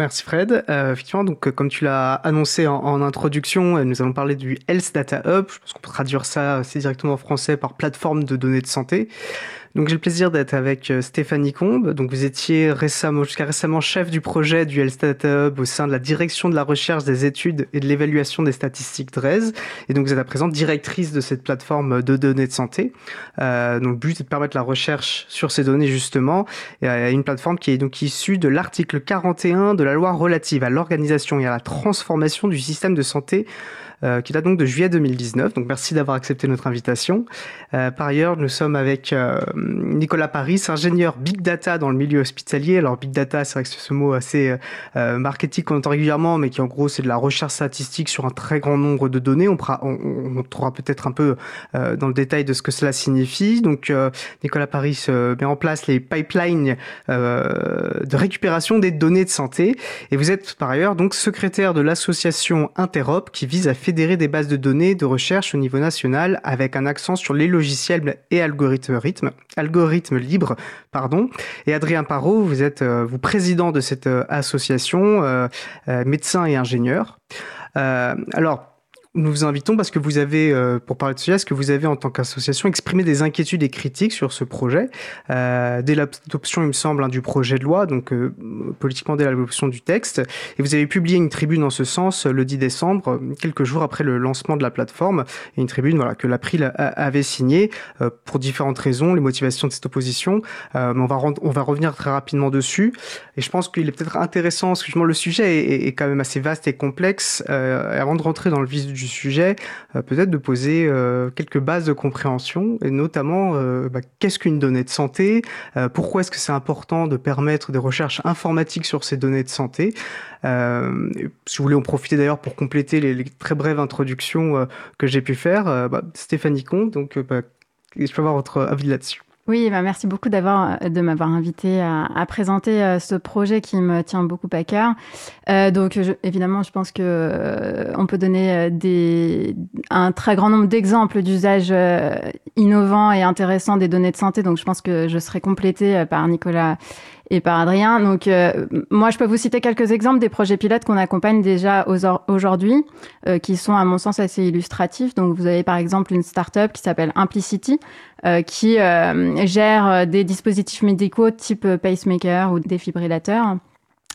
Merci Fred. Euh, effectivement, donc comme tu l'as annoncé en, en, introduction, nous allons parler du Health Data Hub. Je pense qu'on peut traduire ça assez directement en français par plateforme de données de santé. Donc j'ai le plaisir d'être avec euh, Stéphanie Combe. Donc vous étiez récemment, jusqu'à récemment chef du projet du Data Hub au sein de la direction de la recherche des études et de l'évaluation des statistiques DRES. Et donc vous êtes à présent directrice de cette plateforme de données de santé. Euh, donc le but est de permettre la recherche sur ces données justement. Et une plateforme qui est donc issue de l'article 41 de la loi relative à l'organisation et à la transformation du système de santé euh, qui date donc de juillet 2019. Donc merci d'avoir accepté notre invitation. Euh, par ailleurs, nous sommes avec euh, Nicolas Paris, ingénieur Big Data dans le milieu hospitalier. Alors Big Data, c'est vrai que c'est ce mot assez marketing qu'on entend régulièrement, mais qui en gros c'est de la recherche statistique sur un très grand nombre de données. On, on, on trouvera peut-être un peu dans le détail de ce que cela signifie. Donc Nicolas Paris met en place les pipelines de récupération des données de santé. Et vous êtes par ailleurs donc secrétaire de l'association Interop qui vise à fédérer des bases de données de recherche au niveau national avec un accent sur les logiciels et algorithmes, algorithmes libres. Pardon. Et Adrien Parot, vous êtes euh, vous président de cette euh, association, euh, médecin et ingénieur. alors, nous vous invitons parce que vous avez, euh, pour parler de ce sujet, que vous avez en tant qu'association exprimé des inquiétudes et critiques sur ce projet? Euh, dès l'adoption, il me semble, hein, du projet de loi, donc euh, politiquement dès l'adoption du texte. Et vous avez publié une tribune en ce sens le 10 décembre, quelques jours après le lancement de la plateforme, et une tribune voilà que l'April avait signée pour différentes raisons, les motivations de cette opposition. mais on va on va revenir très rapidement dessus. Et je pense qu'il est peut-être intéressant, parce que le sujet est, est, quand même assez vaste et complexe. avant de rentrer dans le vif du du sujet, euh, peut-être de poser euh, quelques bases de compréhension, et notamment euh, bah, qu'est-ce qu'une donnée de santé, pourquoi est-ce que c'est important de permettre des recherches informatiques sur ces données de santé. si vous voulez en profiter d'ailleurs pour compléter les, très brèves introductions que j'ai pu faire, bah, Stéphanie Comte, donc bah, je peux avoir votre avis là-dessus. Oui, bah merci beaucoup d'avoir de m'avoir invité à, présenter euh, ce projet qui me tient beaucoup à cœur. Euh, donc, évidemment, je pense que euh, on peut donner euh, des, un très grand nombre d'exemples d'usages euh, innovants et intéressants des données de santé. Donc, je pense que je serai complétée par Nicolas et par Adrien. Donc, euh, moi, je peux vous citer quelques exemples des projets pilotes qu'on accompagne déjà aujourd'hui, euh, qui sont, à mon sens, assez illustratifs. Donc, vous avez par exemple une start-up qui s'appelle Implicity, euh, qui gère des dispositifs médicaux type pacemaker ou défibrillateurs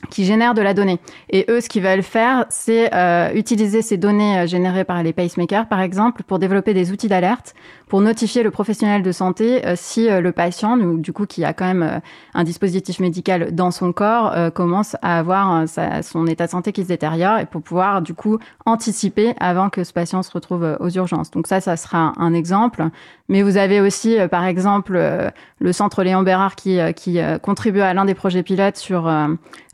qui génèrent de la donnée. Et eux, ce qu'ils veulent faire, c'est euh, utiliser ces données euh, générées par les pacemakers, par exemple, pour développer des outils d'alerte, pour notifier le professionnel de santé euh, si le patient, du coup, qui a quand même un dispositif médical dans son corps, commence à avoir sa, son état de santé qui se détériore, et pour pouvoir, du coup, anticiper avant que ce patient se retrouve aux urgences. Donc ça, ça sera un exemple. Mais vous avez aussi, par exemple, le centre Léon Bérard qui, qui contribue à l'un des projets pilotes sur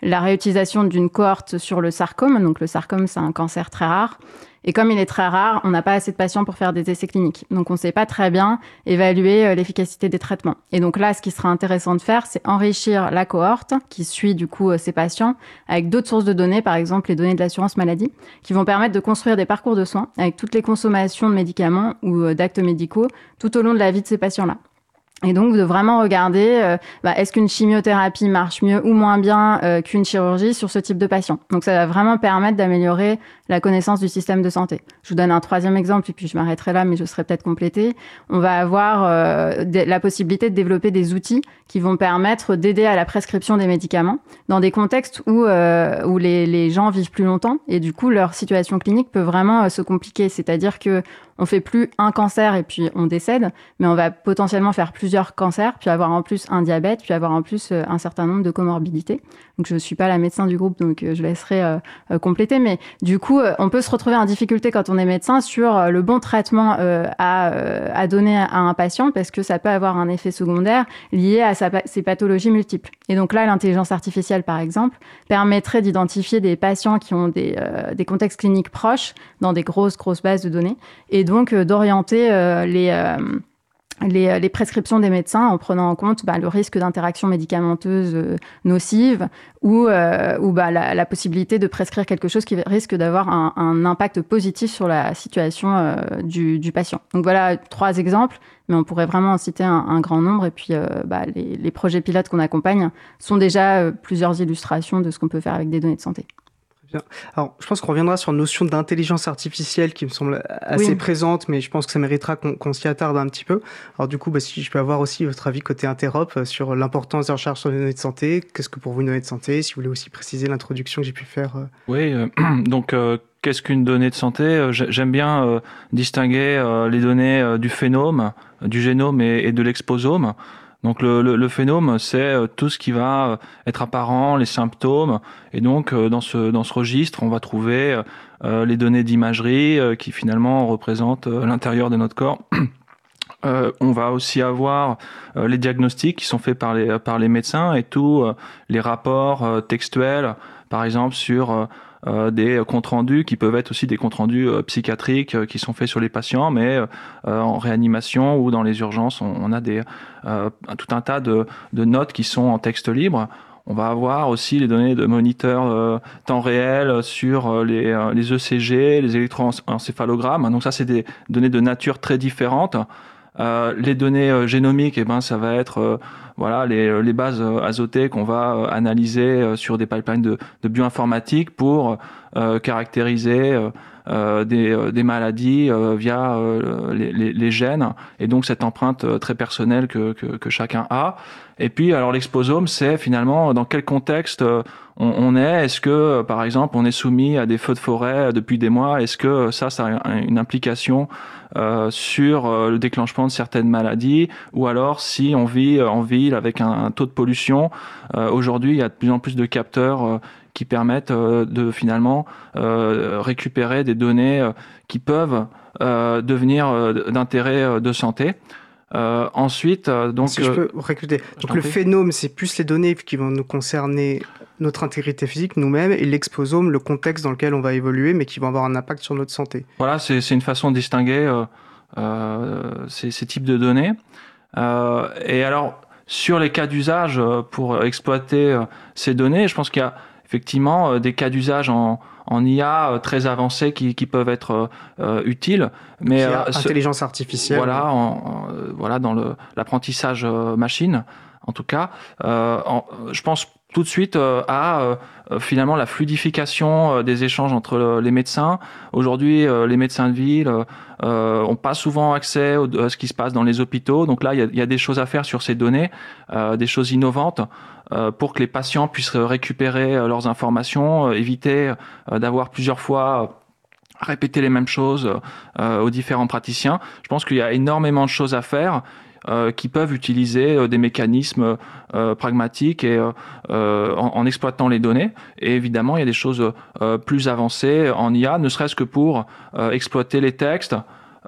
la réutilisation d'une cohorte sur le sarcome. Donc le sarcome, c'est un cancer très rare. Et comme il est très rare, on n'a pas assez de patients pour faire des essais cliniques. Donc on ne sait pas très bien évaluer euh, l'efficacité des traitements. Et donc là, ce qui sera intéressant de faire, c'est enrichir la cohorte qui suit du coup euh, ces patients avec d'autres sources de données, par exemple les données de l'assurance maladie, qui vont permettre de construire des parcours de soins avec toutes les consommations de médicaments ou euh, d'actes médicaux tout au long de la vie de ces patients-là. Et donc de vraiment regarder, bah, est-ce qu'une chimiothérapie marche mieux ou moins bien qu'une chirurgie sur ce type de patient. Donc ça va vraiment permettre d'améliorer la connaissance du système de santé. Je vous donne un troisième exemple et puis je m'arrêterai là, mais je serai peut-être complétée. On va avoir euh, la possibilité de développer des outils qui vont permettre d'aider à la prescription des médicaments dans des contextes où, où les, gens vivent plus longtemps et du coup leur situation clinique peut vraiment se compliquer. C'est-à-dire que on fait plus un cancer et puis on décède, mais on va potentiellement faire plusieurs cancers, puis avoir en plus un diabète, puis avoir en plus euh, un certain nombre de comorbidités. Donc je suis pas la médecin du groupe, donc euh, je laisserai euh, compléter. Mais du coup, on peut se retrouver en difficulté quand on est médecin sur le bon traitement à, à, donner à un patient, parce que ça peut avoir un effet secondaire lié à sa, ses pathologies multiples. Et donc là, l'intelligence artificielle, par exemple, permettrait d'identifier des patients qui ont des, des contextes cliniques proches dans des grosses grosses bases de données et donc euh, d'orienter euh, les euh, les, les, prescriptions des médecins en prenant en compte bah, le risque d'interaction médicamenteuse euh, nocive ou, euh, ou bah, la, la, possibilité de prescrire quelque chose qui risque d'avoir un, un, impact positif sur la situation euh, du, du, patient. Donc voilà trois exemples, mais on pourrait vraiment en citer un, un grand nombre. Et puis bah, les, les, projets pilotes qu'on accompagne sont déjà plusieurs illustrations de ce qu'on peut faire avec des données de santé. Alors, je pense qu'on reviendra sur la notion d'intelligence artificielle qui me semble assez présente, mais je pense que ça méritera qu'on s'y attarde un petit peu. Alors, du coup, bah, si je peux avoir aussi votre avis côté interop euh, sur l'importance des recherches sur les données de santé, qu'est-ce que pour vous une donnée de santé Si vous voulez aussi préciser l'introduction que j'ai pu faire. Euh. Oui, euh, donc. Qu'est-ce qu'une donnée de santé? J'aime bien distinguer les données du phénome, du génome et de l'exposome. Donc le, le, le phénome, c'est euh, tout ce qui va euh, être apparent, les symptômes. Et donc euh, dans ce, dans ce registre, on va trouver les données d'imagerie qui finalement représentent l'intérieur de notre corps. On va aussi avoir les diagnostics qui sont faits par les, par les médecins et tous les rapports textuels, par exemple sur euh, des comptes rendus qui peuvent être aussi des comptes rendus euh, psychiatriques euh, qui sont faits sur les patients, mais en réanimation ou dans les urgences, on, a tout un tas de, de, notes qui sont en texte libre. On va avoir aussi les données de moniteurs temps réel sur les, les ECG, les électroencéphalogrammes. Donc ça, c'est des données de nature très différente. Euh, les données génomiques, eh ben, ça va être voilà les, les bases euh, azotées qu'on va euh, analyser euh, sur des pipelines de bioinformatique pour caractériser des, des, maladies via les, les, les, gènes et donc cette empreinte très personnelle que, que, que chacun a. Et puis alors l'exposome, c'est finalement dans quel contexte on, est? Est-ce que par exemple on est soumis à des feux de forêt depuis des mois? Est-ce que ça, ça a une implication euh, sur le déclenchement de certaines maladies? Ou alors si on vit en ville avec un, taux de pollution. Euh, aujourd'hui, il y a de plus en plus de capteurs euh, qui permettent euh, de finalement récupérer des données qui peuvent devenir d'intérêt de santé. ensuite, donc, si je peux recruter. Donc le phénome, c'est plus les données qui vont nous concerner notre intégrité physique nous-mêmes et l'exposome, le contexte dans lequel on va évoluer, mais qui vont avoir un impact sur notre santé. Voilà, c'est une façon de distinguer ces, ces, types de données. et alors, sur les cas d'usage euh, pour exploiter euh, ces données, je pense qu'il y a effectivement euh, des cas d'usage en, en IA très avancés qui, qui peuvent être utiles. Mais intelligence artificielle. Voilà, en, voilà dans l'apprentissage machine, en tout cas. En, je pense tout de suite à finalement la fluidification des échanges entre les médecins. Aujourd'hui, les médecins de ville euh, ont pas souvent accès à ce qui se passe dans les hôpitaux. Donc là, il y a, des choses à faire sur ces données, euh, des choses innovantes euh, pour que les patients puissent récupérer leurs informations, éviter d'avoir plusieurs fois répéter les mêmes choses aux différents praticiens. Je pense qu'il y a énormément de choses à faire. Euh, qui peuvent utiliser euh, des mécanismes euh, pragmatiques et en, en, exploitant les données. Et évidemment, il y a des choses plus avancées en IA, ne serait-ce que pour exploiter les textes,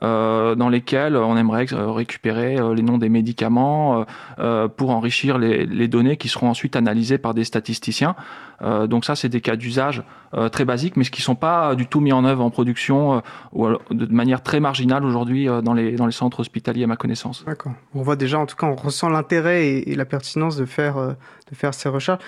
dans lesquels on aimerait récupérer euh, les noms des médicaments euh, pour enrichir les, données qui seront ensuite analysées par des statisticiens. donc ça, c'est des cas d'usage très basiques, mais qui ne sont pas du tout mis en œuvre en production ou de manière très marginale aujourd'hui dans, les, centres hospitaliers à ma connaissance. D'accord. On voit déjà, en tout cas, on ressent l'intérêt et, et, la pertinence de faire, de faire ces recherches.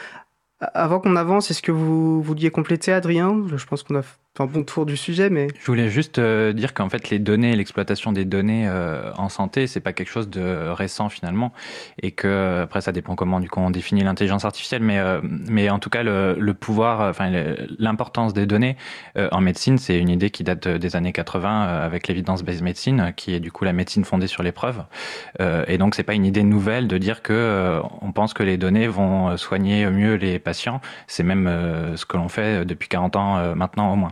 Avant qu'on avance, est-ce que vous vouliez compléter, Adrien? Je pense qu'on a un bon tour du sujet, mais je voulais juste euh, dire qu'en fait les données, l'exploitation des données euh, en santé, c'est pas quelque chose de récent finalement, et que après ça dépend comment du coup on définit l'intelligence artificielle, mais euh, mais en tout cas le, le pouvoir, enfin l'importance des données en médecine, c'est une idée qui date des années 80 avec l'évidence-based medicine, qui est du coup la médecine fondée sur les preuves, et donc c'est pas une idée nouvelle de dire que on pense que les données vont soigner mieux les patients, c'est même ce que l'on fait depuis 40 ans maintenant au moins.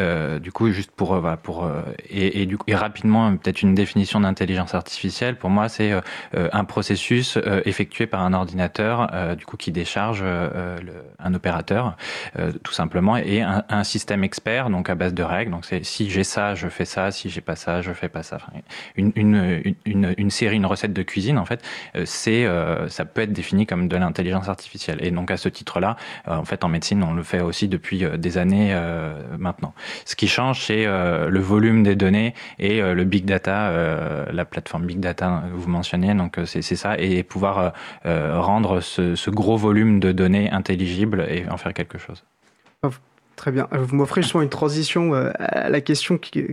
Euh, du coup, juste pour, euh, pour euh, et, et, du coup, et rapidement, peut-être une définition d'intelligence artificielle. Pour moi, c'est un processus effectué par un ordinateur, du coup, qui décharge le, un opérateur, tout simplement, et un, un, système expert, donc à base de règles. Donc, c'est si j'ai ça, je fais ça. Si j'ai pas ça, je fais pas ça. Une, une, une, une, série, une recette de cuisine, en fait, c'est ça peut être défini comme de l'intelligence artificielle. Et donc, à ce titre-là, en fait, en médecine, on le fait aussi depuis des années maintenant. Ce qui change, c'est le volume des données et le big data, la plateforme big data que vous mentionnez. Donc c'est ça et pouvoir rendre ce, gros volume de données intelligible et en faire quelque chose. Très bien. Euh, vous m'offrez justement une transition euh, à la question qui,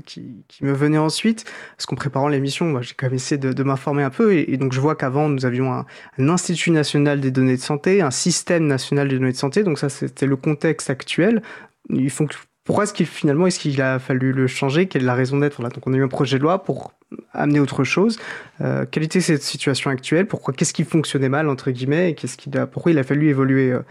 me venait ensuite. Parce qu'en préparant l'émission, j'ai quand même essayé de, m'informer un peu. Et, donc, je vois qu'avant, nous avions un, Institut national des données de santé, un système national des données de santé. Donc, ça, c'était le contexte actuel. Ils font, pourquoi est-ce qu'il finalement, est-ce qu'il a fallu le changer? Quelle est la raison d'être? Donc, on a eu un projet de loi pour amener autre chose. Euh, quelle était cette situation actuelle? Pourquoi Qu'est-ce qui fonctionnait mal, entre guillemets Et qu'est-ce qu'il a, pourquoi il a fallu évoluer, euh,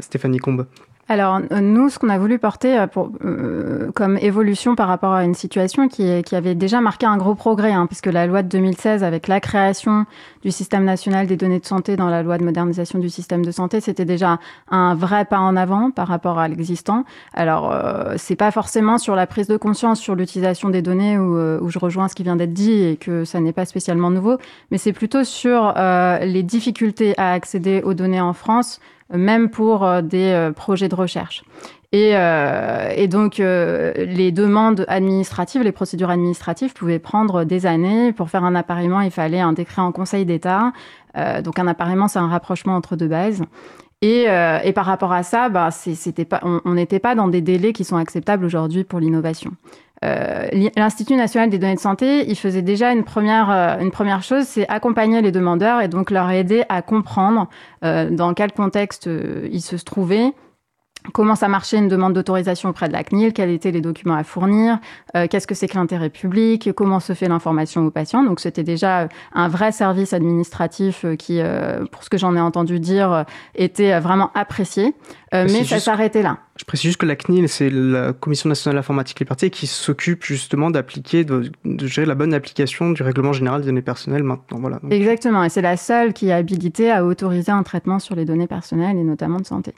Stéphanie Combe? Alors nous, ce qu'on a voulu porter euh, pour, euh, comme évolution par rapport à une situation qui, qui avait déjà marqué un gros progrès, hein, puisque la loi de 2016, avec la création du système national des données de santé dans la loi de modernisation du système de santé, c'était déjà un vrai pas en avant par rapport à l'existant. Alors euh, c'est pas forcément sur la prise de conscience sur l'utilisation des données où, euh, où, je rejoins ce qui vient d'être dit et que ça n'est pas spécialement nouveau, mais c'est plutôt sur les difficultés à accéder aux données en France même pour euh, des euh, projets de recherche. Et, euh, donc, les demandes administratives, les procédures administratives pouvaient prendre des années. Pour faire un appareillement, il fallait un décret en Conseil d'État. Donc, un appareillement, c'est un rapprochement entre deux bases. Et, par rapport à ça, bah, on n'était pas dans des délais qui sont acceptables aujourd'hui pour l'innovation. Euh, L'Institut national des données de santé, il faisait déjà une première, euh, une première chose, c'est accompagner les demandeurs et donc leur aider à comprendre euh, dans quel contexte euh, ils se trouvaient, comment ça marchait une demande d'autorisation auprès de la CNIL, quels étaient les documents à fournir, euh, qu'est-ce que c'est que l'intérêt public, comment se fait l'information aux patients. Donc c'était déjà un vrai service administratif euh, qui, euh, pour ce que j'en ai entendu dire, était vraiment apprécié. Mais ça s'arrêtait là. Je précise juste que la CNIL, c'est la Commission nationale d'informatique liberté qui s'occupe justement d'appliquer, de, de, gérer la bonne application du règlement général des données personnelles maintenant. Voilà. Donc... Exactement, et c'est la seule qui est habilitée à autoriser un traitement sur les données personnelles et notamment de santé.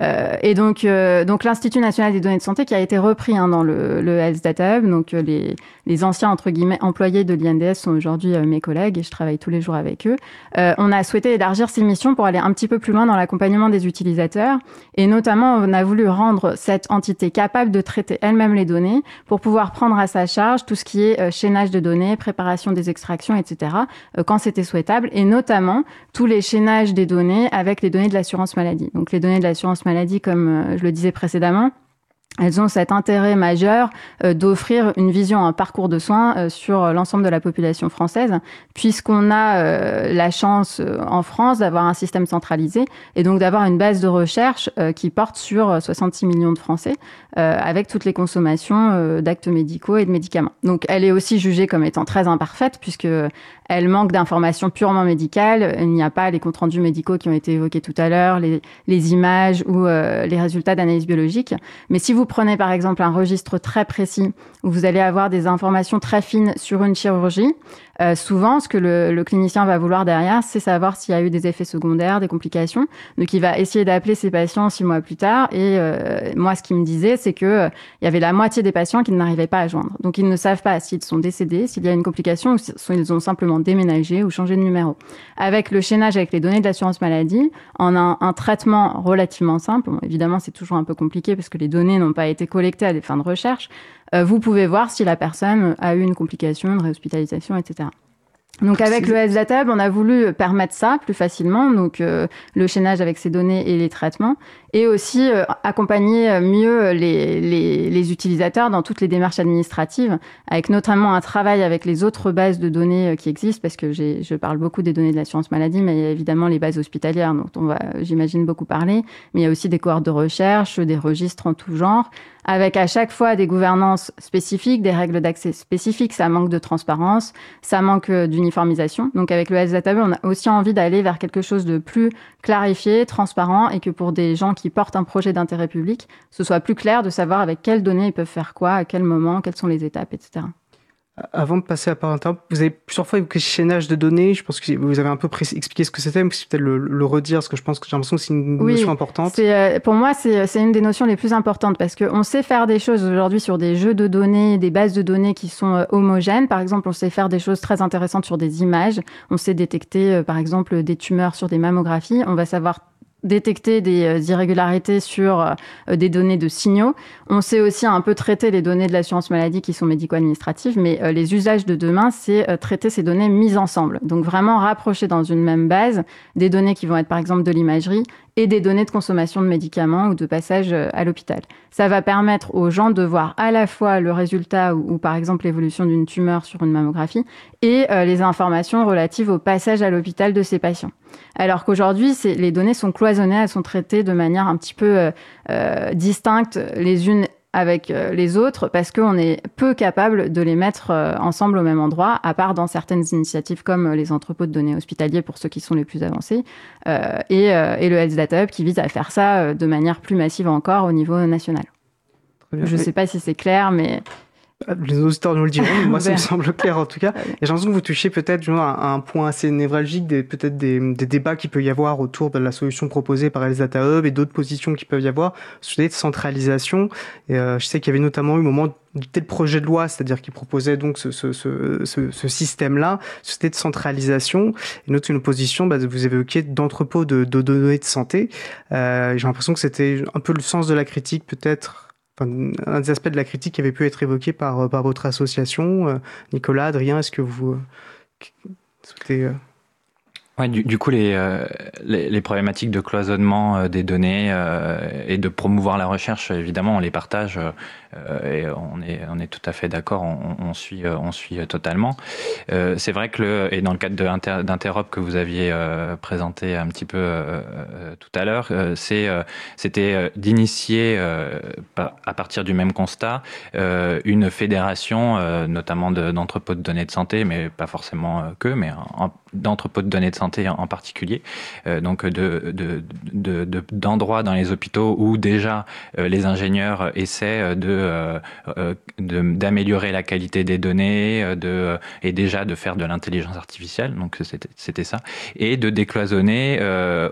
Euh, et donc, euh, donc l'Institut national des données de santé qui a été repris hein, dans le, le Health Data Hub. Donc, euh, les, les anciens entre guillemets employés de l'INDS sont aujourd'hui euh, mes collègues et je travaille tous les jours avec eux. Euh, on a souhaité élargir ces missions pour aller un petit peu plus loin dans l'accompagnement des utilisateurs et notamment on a voulu rendre cette entité capable de traiter elle-même les données pour pouvoir prendre à sa charge tout ce qui est chaînage de données, préparation des extractions, etc. quand c'était souhaitable et notamment tous les chaînages des données avec les données de l'assurance maladie. Donc les données de l'assurance maladie, comme euh, je le disais précédemment, elles ont cet intérêt majeur euh, d'offrir une vision, un parcours de soins euh, sur l'ensemble de la population française, puisqu'on a euh, la chance en France d'avoir un système centralisé et donc d'avoir une base de recherche qui porte sur 66 millions de Français, avec toutes les consommations d'actes médicaux et de médicaments. Donc elle est aussi jugée comme étant très imparfaite, puisque elle manque d'informations purement médicales. Il n'y a pas les comptes rendus médicaux qui ont été évoqués tout à l'heure, les, les, images ou les résultats d'analyse biologique. Mais si vous prenez par exemple un registre très précis où vous allez avoir des informations très fines sur une chirurgie, euh, souvent, ce que le, le, clinicien va vouloir derrière, c'est savoir s'il y a eu des effets secondaires, des complications. Donc, il va essayer d'appeler ses patients six mois plus tard. Et euh, moi, ce qu'il me disait, c'est que euh, il y avait la moitié des patients qui n'arrivaient pas à joindre. Donc, ils ne savent pas s'ils sont décédés, s'il y a une complication, ou s'ils ont simplement déménagé ou changé de numéro. Avec le chaînage avec les données de l'assurance maladie, en un, un, traitement relativement simple, bon, évidemment, c'est toujours un peu compliqué parce que les données n'ont pas été collectées à des fins de recherche, vous pouvez voir si la personne a eu une complication, une réhospitalisation, etc. Donc avec le SDATAB, on a voulu permettre ça plus facilement, donc euh, le chaînage avec ces données et les traitements, et aussi euh, accompagner mieux les, les, les, utilisateurs dans toutes les démarches administratives, avec notamment un travail avec les autres bases de données euh, qui existent, parce que je parle beaucoup des données de l'assurance maladie, mais il y a évidemment les bases hospitalières dont on va, j'imagine, beaucoup parler, mais il y a aussi des cohortes de recherche, des registres en tout genre, avec à chaque fois des gouvernances spécifiques, des règles d'accès spécifiques. Ça manque de transparence, ça manque d'uniformisation. Donc avec le Data on a aussi envie d'aller vers quelque chose de plus clarifié, transparent, et que pour des gens qui portent un projet d'intérêt public, ce soit plus clair de savoir avec quelles données ils peuvent faire quoi, à quel moment, quelles sont les étapes, etc. Avant de passer à part vous avez plusieurs fois évoqué chaînage de données. Je pense que vous avez un peu expliqué ce que c'était, mais c'est peut-être le, le, redire, parce que je pense que j'ai l'impression que c'est une oui, notion importante. Euh, pour moi, c'est une des notions les plus importantes, parce qu'on sait faire des choses aujourd'hui sur des jeux de données, des bases de données qui sont euh, homogènes. Par exemple, on sait faire des choses très intéressantes sur des images. On sait détecter, euh, par exemple, des tumeurs sur des mammographies. On va savoir détecter des irrégularités sur des données de signaux. On sait aussi un peu traiter les données de l'assurance maladie qui sont médico-administratives, mais les usages de demain, c'est traiter ces données mises ensemble. Donc vraiment rapprocher dans une même base des données qui vont être par exemple de l'imagerie et des données de consommation de médicaments ou de passage euh, à l'hôpital. Ça va permettre aux gens de voir à la fois le résultat ou, par exemple l'évolution d'une tumeur sur une mammographie et euh, les informations relatives au passage à l'hôpital de ces patients. Alors qu'aujourd'hui, les données sont cloisonnées, elles sont traitées de manière un petit peu euh, distincte les unes avec euh, les autres parce qu'on est peu capable de les mettre euh, ensemble au même endroit, à part dans certaines initiatives comme euh, les entrepôts de données hospitaliers pour ceux qui sont les plus avancés, et, et, le Health Data Hub qui vise à faire ça de manière plus massive encore au niveau national. Je ne sais pas si c'est clair, mais les auditeurs nous le diront, moi ça me semble clair en tout cas. Et j'ai l'impression que vous touchez peut-être à un point assez névralgique, des, peut-être des, débats qu'il peut y avoir autour de la solution proposée par les Data Hub et d'autres positions qui peuvent y avoir sur des centralisation. Et euh, je sais qu'il y avait notamment eu au moment tel projet de loi, c'est-à-dire qui proposait donc ce, ce, ce, ce système-là, c'était de centralisation. Et notre une position, bah, vous évoquiez d'entrepôt de, de, données de santé. Euh, j'ai l'impression que c'était un peu le sens de la critique peut-être un des aspects de la critique qui avait pu être évoqué par, euh, par votre association. Euh, Nicolas, Adrien, est-ce que vous euh, souhaitez Ouais, du, du, coup, les, les, problématiques de cloisonnement des données et de promouvoir la recherche, évidemment, on les partage et on est, tout à fait d'accord, on, suit, totalement. c'est vrai que, et dans le cadre d'Interop que vous aviez présenté un petit peu tout à l'heure, c'était d'initier, à partir du même constat, une fédération, notamment d'entrepôts de, données de santé, mais pas forcément que, mais d'entrepôts de données de santé en, particulier, euh, donc de, d'endroits dans les hôpitaux où déjà euh, les ingénieurs essaient de, euh, d'améliorer la qualité des données de, et déjà de faire de l'intelligence artificielle, donc c'était ça, et de décloisonner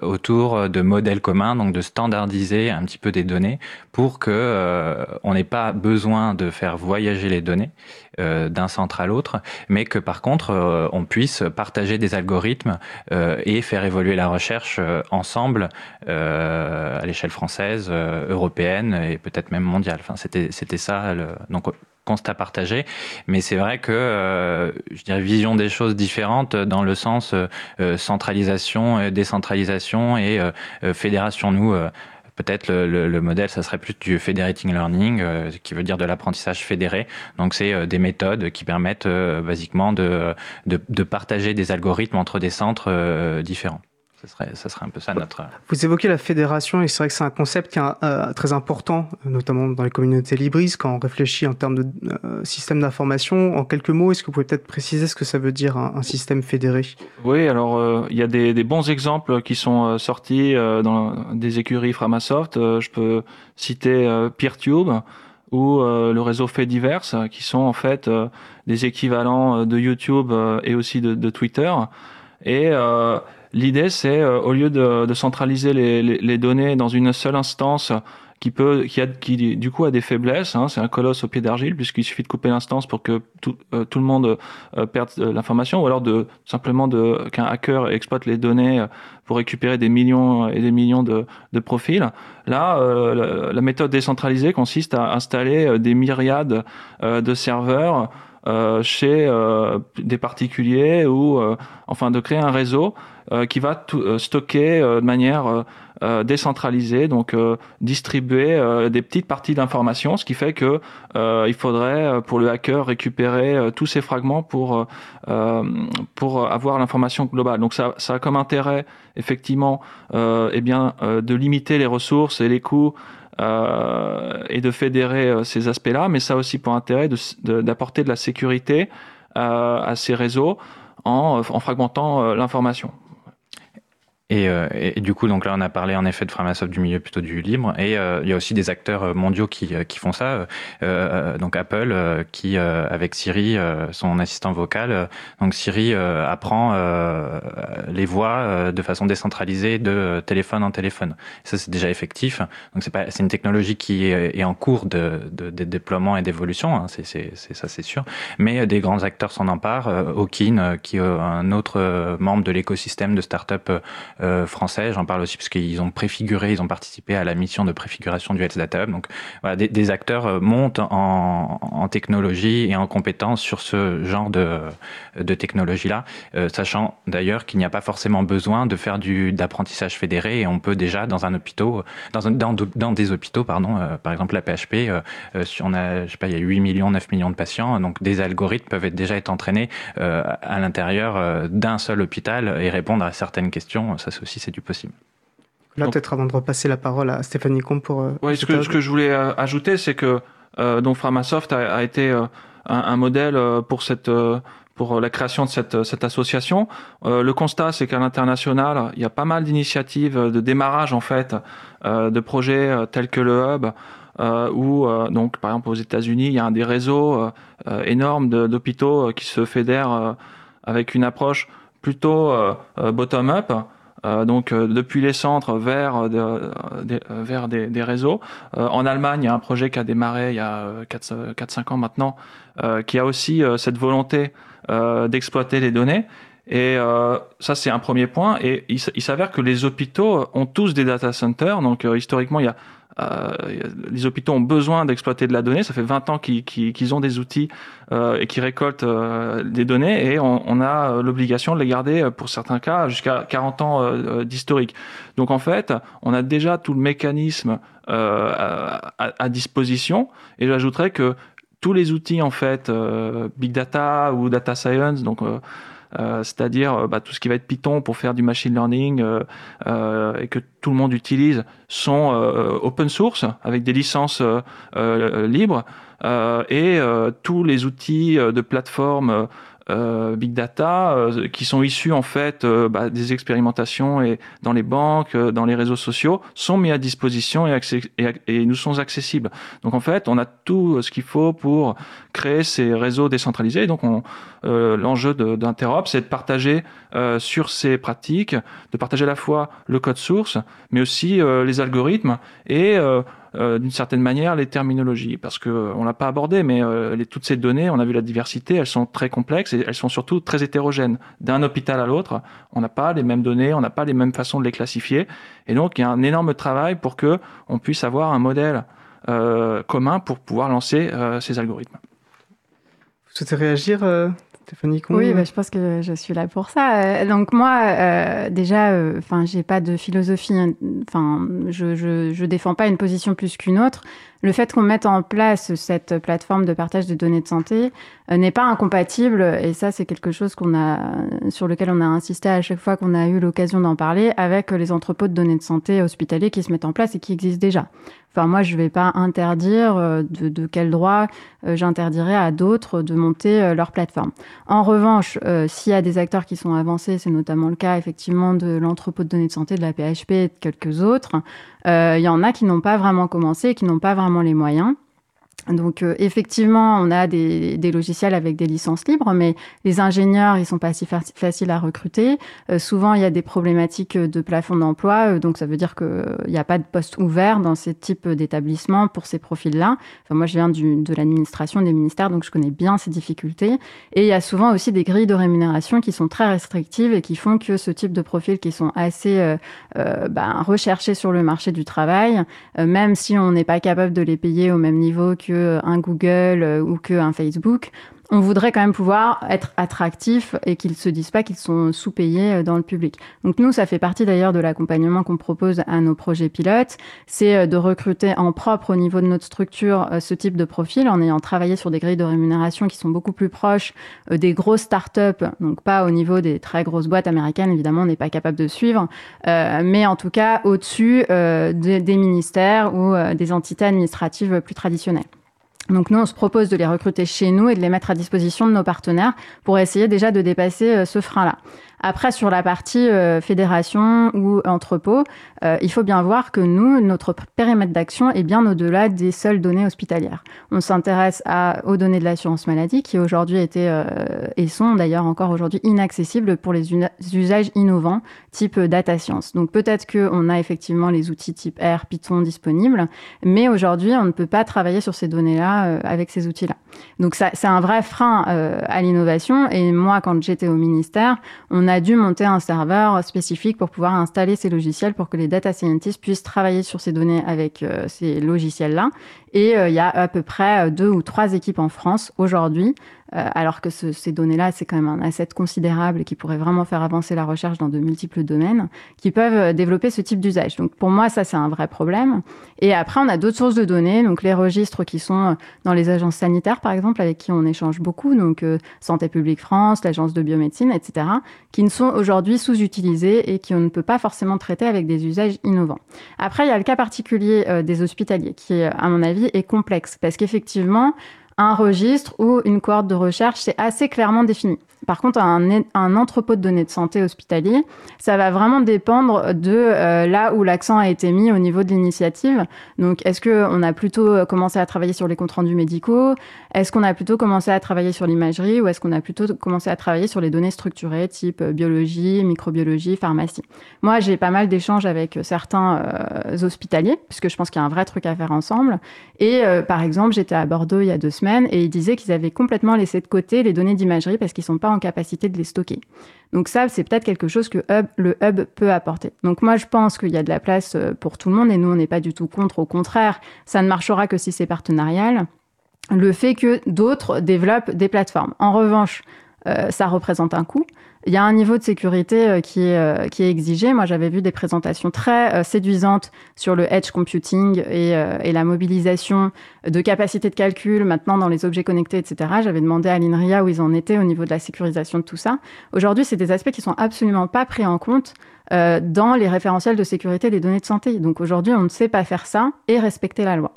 autour de modèles communs, donc de standardiser un petit peu des données pour que on n'ait pas besoin de faire voyager les données d'un centre à l'autre, mais que par contre on puisse partager des algorithmes euh, et faire évoluer la recherche euh, ensemble euh, à l'échelle française, européenne et peut-être même mondiale. Enfin, c'était c'était ça. Le, donc constat partagé, mais c'est vrai que je dirais vision des choses différentes dans le sens centralisation, décentralisation et fédération. Nous, Peut-être le, le, modèle, ça serait plus du federating learning, euh, qui veut dire de l'apprentissage fédéré. Donc, c'est euh, des méthodes qui permettent euh, basiquement de, de, de, partager des algorithmes entre des centres différents. Ça serait, ça serait un peu ça notre. Vous évoquez la fédération et c'est vrai que c'est un concept qui est euh, très important, notamment dans les communautés libris, quand on réfléchit en termes de euh, système d'information. En quelques mots, est-ce que vous pouvez peut-être préciser ce que ça veut dire un, système fédéré? Oui, alors euh, il y a des, des, bons exemples qui sont sortis dans des écuries Framasoft. je peux citer PeerTube ou le réseau Fediverse, qui sont en fait des équivalents de YouTube et aussi de, de Twitter. Et L'idée, c'est euh, au lieu de, de centraliser les, les, les, données dans une seule instance qui peut, qui a, qui du coup a des faiblesses. Hein, c'est un colosse au pied d'argile puisqu'il suffit de couper l'instance pour que tout, euh, tout le monde euh, perde l'information, ou alors de simplement de qu'un hacker exploite les données pour récupérer des millions et des millions de, de profils. Là, la, la, méthode décentralisée consiste à installer des myriades de serveurs. Euh, chez euh, des particuliers ou euh, enfin de créer un réseau qui va tout, stocker de manière décentralisée, donc distribuer des petites parties d'informations, ce qui fait que il faudrait pour le hacker récupérer tous ces fragments pour pour avoir l'information globale. Donc ça, ça a comme intérêt effectivement eh bien de limiter les ressources et les coûts euh, et de fédérer euh, ces aspects-là, mais ça a aussi pour intérêt d'apporter de, de, la sécurité euh, à ces réseaux en, en fragmentant l'information. Euh, et, du coup, donc là, on a parlé en effet de Framasoft du milieu plutôt du libre. Et euh, il y a aussi des acteurs euh, mondiaux qui, qui font ça. donc Apple, qui avec Siri, son assistant vocal, donc Siri apprend les voix de façon décentralisée de téléphone en téléphone. Ça, c'est déjà effectif. Donc c'est pas, c'est une technologie qui est, est en cours de, de, de déploiement et d'évolution. Hein, c'est, ça, c'est sûr. Mais des grands acteurs s'en emparent. Okin, qui est un autre membre de l'écosystème de start-up français. J'en parle aussi parce qu'ils ont préfiguré, ils ont participé à la mission de préfiguration du Health Data Hub. Donc voilà, des, acteurs montent en, technologie et en compétences sur ce genre de, technologie-là, sachant d'ailleurs qu'il n'y a pas forcément besoin de faire d'apprentissage fédéré et on peut déjà dans un hôpital, dans, des hôpitaux, pardon, par exemple la PHP, on a, je sais pas, il y a 8 millions, 9 millions de patients, donc des algorithmes peuvent déjà être entraînés euh, à l'intérieur euh, d'un seul hôpital et répondre à certaines questions. Ça aussi, c'est du possible. Là, peut-être avant de repasser la parole à Stéphanie Combe pour. Euh, oui, ce que, ce que, je voulais ajouter, c'est que donc Framasoft a, été un, modèle pour cette pour la création de cette, cette association. le constat, c'est qu'à l'international, il y a pas mal d'initiatives de démarrage en fait de projets tels que le hub euh, où, euh, donc, par exemple, aux États-Unis, il y a un des réseaux euh, énormes d'hôpitaux qui se fédèrent avec une approche plutôt bottom-up. Donc depuis les centres vers, vers des, des réseaux. en Allemagne, il y a un projet qui a démarré il y a 4-5 ans maintenant, qui a aussi cette volonté d'exploiter les données. Et ça, c'est un premier point. Et il, il s'avère que les hôpitaux ont tous des data centers. Donc historiquement, il y a euh, les hôpitaux ont besoin d'exploiter de la donnée. Ça fait 20 ans qu'ils ont des outils euh, et qui récoltent euh, des données et on, a l'obligation de les garder pour certains cas jusqu'à 40 ans d'historique. Donc en fait, on a déjà tout le mécanisme à, à, disposition et j'ajouterais que tous les outils en fait big data ou data science donc euh, c'est-à-dire euh, bah, tout ce qui va être Python pour faire du machine learning euh, et que tout le monde utilise sont open source avec des licences libres et tous les outils de plateforme euh, big data euh, qui sont issus en fait euh, bah, des expérimentations et dans les banques, dans les réseaux sociaux, sont mis à disposition et, et, nous sont accessibles. Donc en fait, on a tout ce qu'il faut pour créer ces réseaux décentralisés. Donc l'enjeu d'Interop, c'est de partager sur ces pratiques, de partager à la fois le code source, mais aussi les algorithmes et euh, d'une certaine manière les terminologies, parce que euh, on l'a pas abordé, mais euh, les, toutes ces données, on a vu la diversité, elles sont très complexes et elles sont surtout très hétérogènes. D'un hôpital à l'autre, on n'a pas les mêmes données, on n'a pas les mêmes façons de les classifier, et donc il y a un énorme travail pour que on puisse avoir un modèle commun pour pouvoir lancer ces algorithmes. Vous souhaitez réagir Stéphanie Oui, bah, je pense que je suis là pour ça. Euh, donc moi, euh, déjà, euh, enfin, j'ai pas de philosophie. Hein, enfin, je, je, je défends pas une position plus qu'une autre. Le fait qu'on mette en place cette plateforme de partage des données de santé n'est pas incompatible, et ça, c'est quelque chose qu'on a, sur lequel on a insisté à chaque fois qu'on a eu l'occasion d'en parler, avec les entrepôts de données de santé hospitaliers qui se mettent en place et qui existent déjà. Enfin, moi, je ne vais pas interdire euh, de, quel droit euh, j'interdirais à d'autres de monter euh, leur plateforme. En revanche, s'il y a des acteurs qui sont avancés, c'est notamment le cas effectivement de l'entrepôt de données de santé de la PHP et de quelques autres, il y en a qui n'ont pas vraiment commencé, qui n'ont pas vraiment les moyens. Donc euh, effectivement, on a des, des, logiciels avec des licences libres, mais les ingénieurs, ils sont pas si faciles à recruter. Euh, souvent, il y a des problématiques de plafond d'emploi, euh, donc ça veut dire qu'il n'y a pas de poste ouvert dans ce type d'établissement pour ces profils-là. Enfin, moi, je viens du, de l'administration des ministères, donc je connais bien ces difficultés. Et il y a souvent aussi des grilles de rémunération qui sont très restrictives et qui font que ce type de profils qui sont assez ben, recherchés sur le marché du travail, même si on n'est pas capable de les payer au même niveau que un Google euh, ou qu'un Facebook, on voudrait quand même pouvoir être attractif et qu'ils se disent pas qu'ils sont sous-payés euh, dans le public. Donc nous, ça fait partie d'ailleurs de l'accompagnement qu'on propose à nos projets pilotes, c'est euh, de recruter en propre au niveau de notre structure ce type de profil en ayant travaillé sur des grilles de rémunération qui sont beaucoup plus proches des grosses startups, donc pas au niveau des très grosses boîtes américaines, évidemment, on n'est pas capable de suivre, mais en tout cas au-dessus des ministères ou des entités administratives plus traditionnelles. Donc nous, on se propose de les recruter chez nous et de les mettre à disposition de nos partenaires pour essayer déjà de dépasser euh, ce frein-là. Après, sur la partie euh, fédération ou entrepôt, euh, il faut bien voir que nous, notre périmètre d'action est bien au-delà des seules données hospitalières. On s'intéresse aux données de l'assurance maladie qui aujourd'hui étaient euh, et sont d'ailleurs encore aujourd'hui inaccessibles pour les usages innovants type data science. Donc peut-être qu'on a effectivement les outils type R, Python disponibles, mais aujourd'hui, on ne peut pas travailler sur ces données-là avec ces outils-là. Donc c'est un vrai frein à l'innovation. Et moi, quand j'étais au ministère, on a a dû monter un serveur spécifique pour pouvoir installer ces logiciels pour que les data scientists puissent travailler sur ces données avec ces logiciels-là. Et il y a à peu près deux ou trois équipes en France aujourd'hui euh, alors que ces données-là, c'est quand même un asset considérable qui pourrait vraiment faire avancer la recherche dans de multiples domaines, qui peuvent euh, développer ce type d'usage. Donc pour moi, ça, c'est un vrai problème. Et après, on a d'autres sources de données, donc les registres qui sont euh, dans les agences sanitaires, par exemple, avec qui on échange beaucoup, donc Santé publique France, l'agence de biomédecine, etc., qui ne sont aujourd'hui sous-utilisés et qui on ne peut pas forcément traiter avec des usages innovants. Après, il y a le cas particulier des hospitaliers, qui, à mon avis, est complexe, parce qu'effectivement, un registre ou une cohorte de recherche, c'est assez clairement défini. Par contre, un, entrepôt de données de santé hospitalier, ça va vraiment dépendre de euh, là où l'accent a été mis au niveau de l'initiative. Donc, est-ce qu'on a plutôt euh, commencé à travailler sur les comptes rendus médicaux? Est-ce qu'on a plutôt commencé à travailler sur l'imagerie Ou est-ce qu'on a plutôt commencé à travailler sur les données structurées, type euh, biologie, microbiologie, pharmacie? Moi, j'ai pas mal d'échanges avec certains hospitaliers, puisque je pense qu'il y a un vrai truc à faire ensemble. Et par exemple, j'étais à Bordeaux il y a deux semaines et ils disaient qu'ils avaient complètement laissé de côté les données d'imagerie parce qu'ils sont pas en capacité de les stocker. Donc ça, c'est peut-être quelque chose que le hub peut apporter. Donc moi, je pense qu'il y a de la place euh, pour tout le monde et nous, on n'est pas du tout contre. Au contraire, ça ne marchera que si c'est partenarial. Le fait que d'autres développent des plateformes. En revanche, euh, ça représente un coût. Il y a un niveau de sécurité euh, qui est, euh, qui est exigé. Moi, j'avais vu des présentations très séduisantes sur le edge computing et, et, la mobilisation de capacités de calcul maintenant dans les objets connectés, etc. J'avais demandé à l'INRIA où ils en étaient au niveau de la sécurisation de tout ça. Aujourd'hui, c'est des aspects qui sont absolument pas pris en compte dans les référentiels de sécurité des données de santé. Donc aujourd'hui, on ne sait pas faire ça et respecter la loi.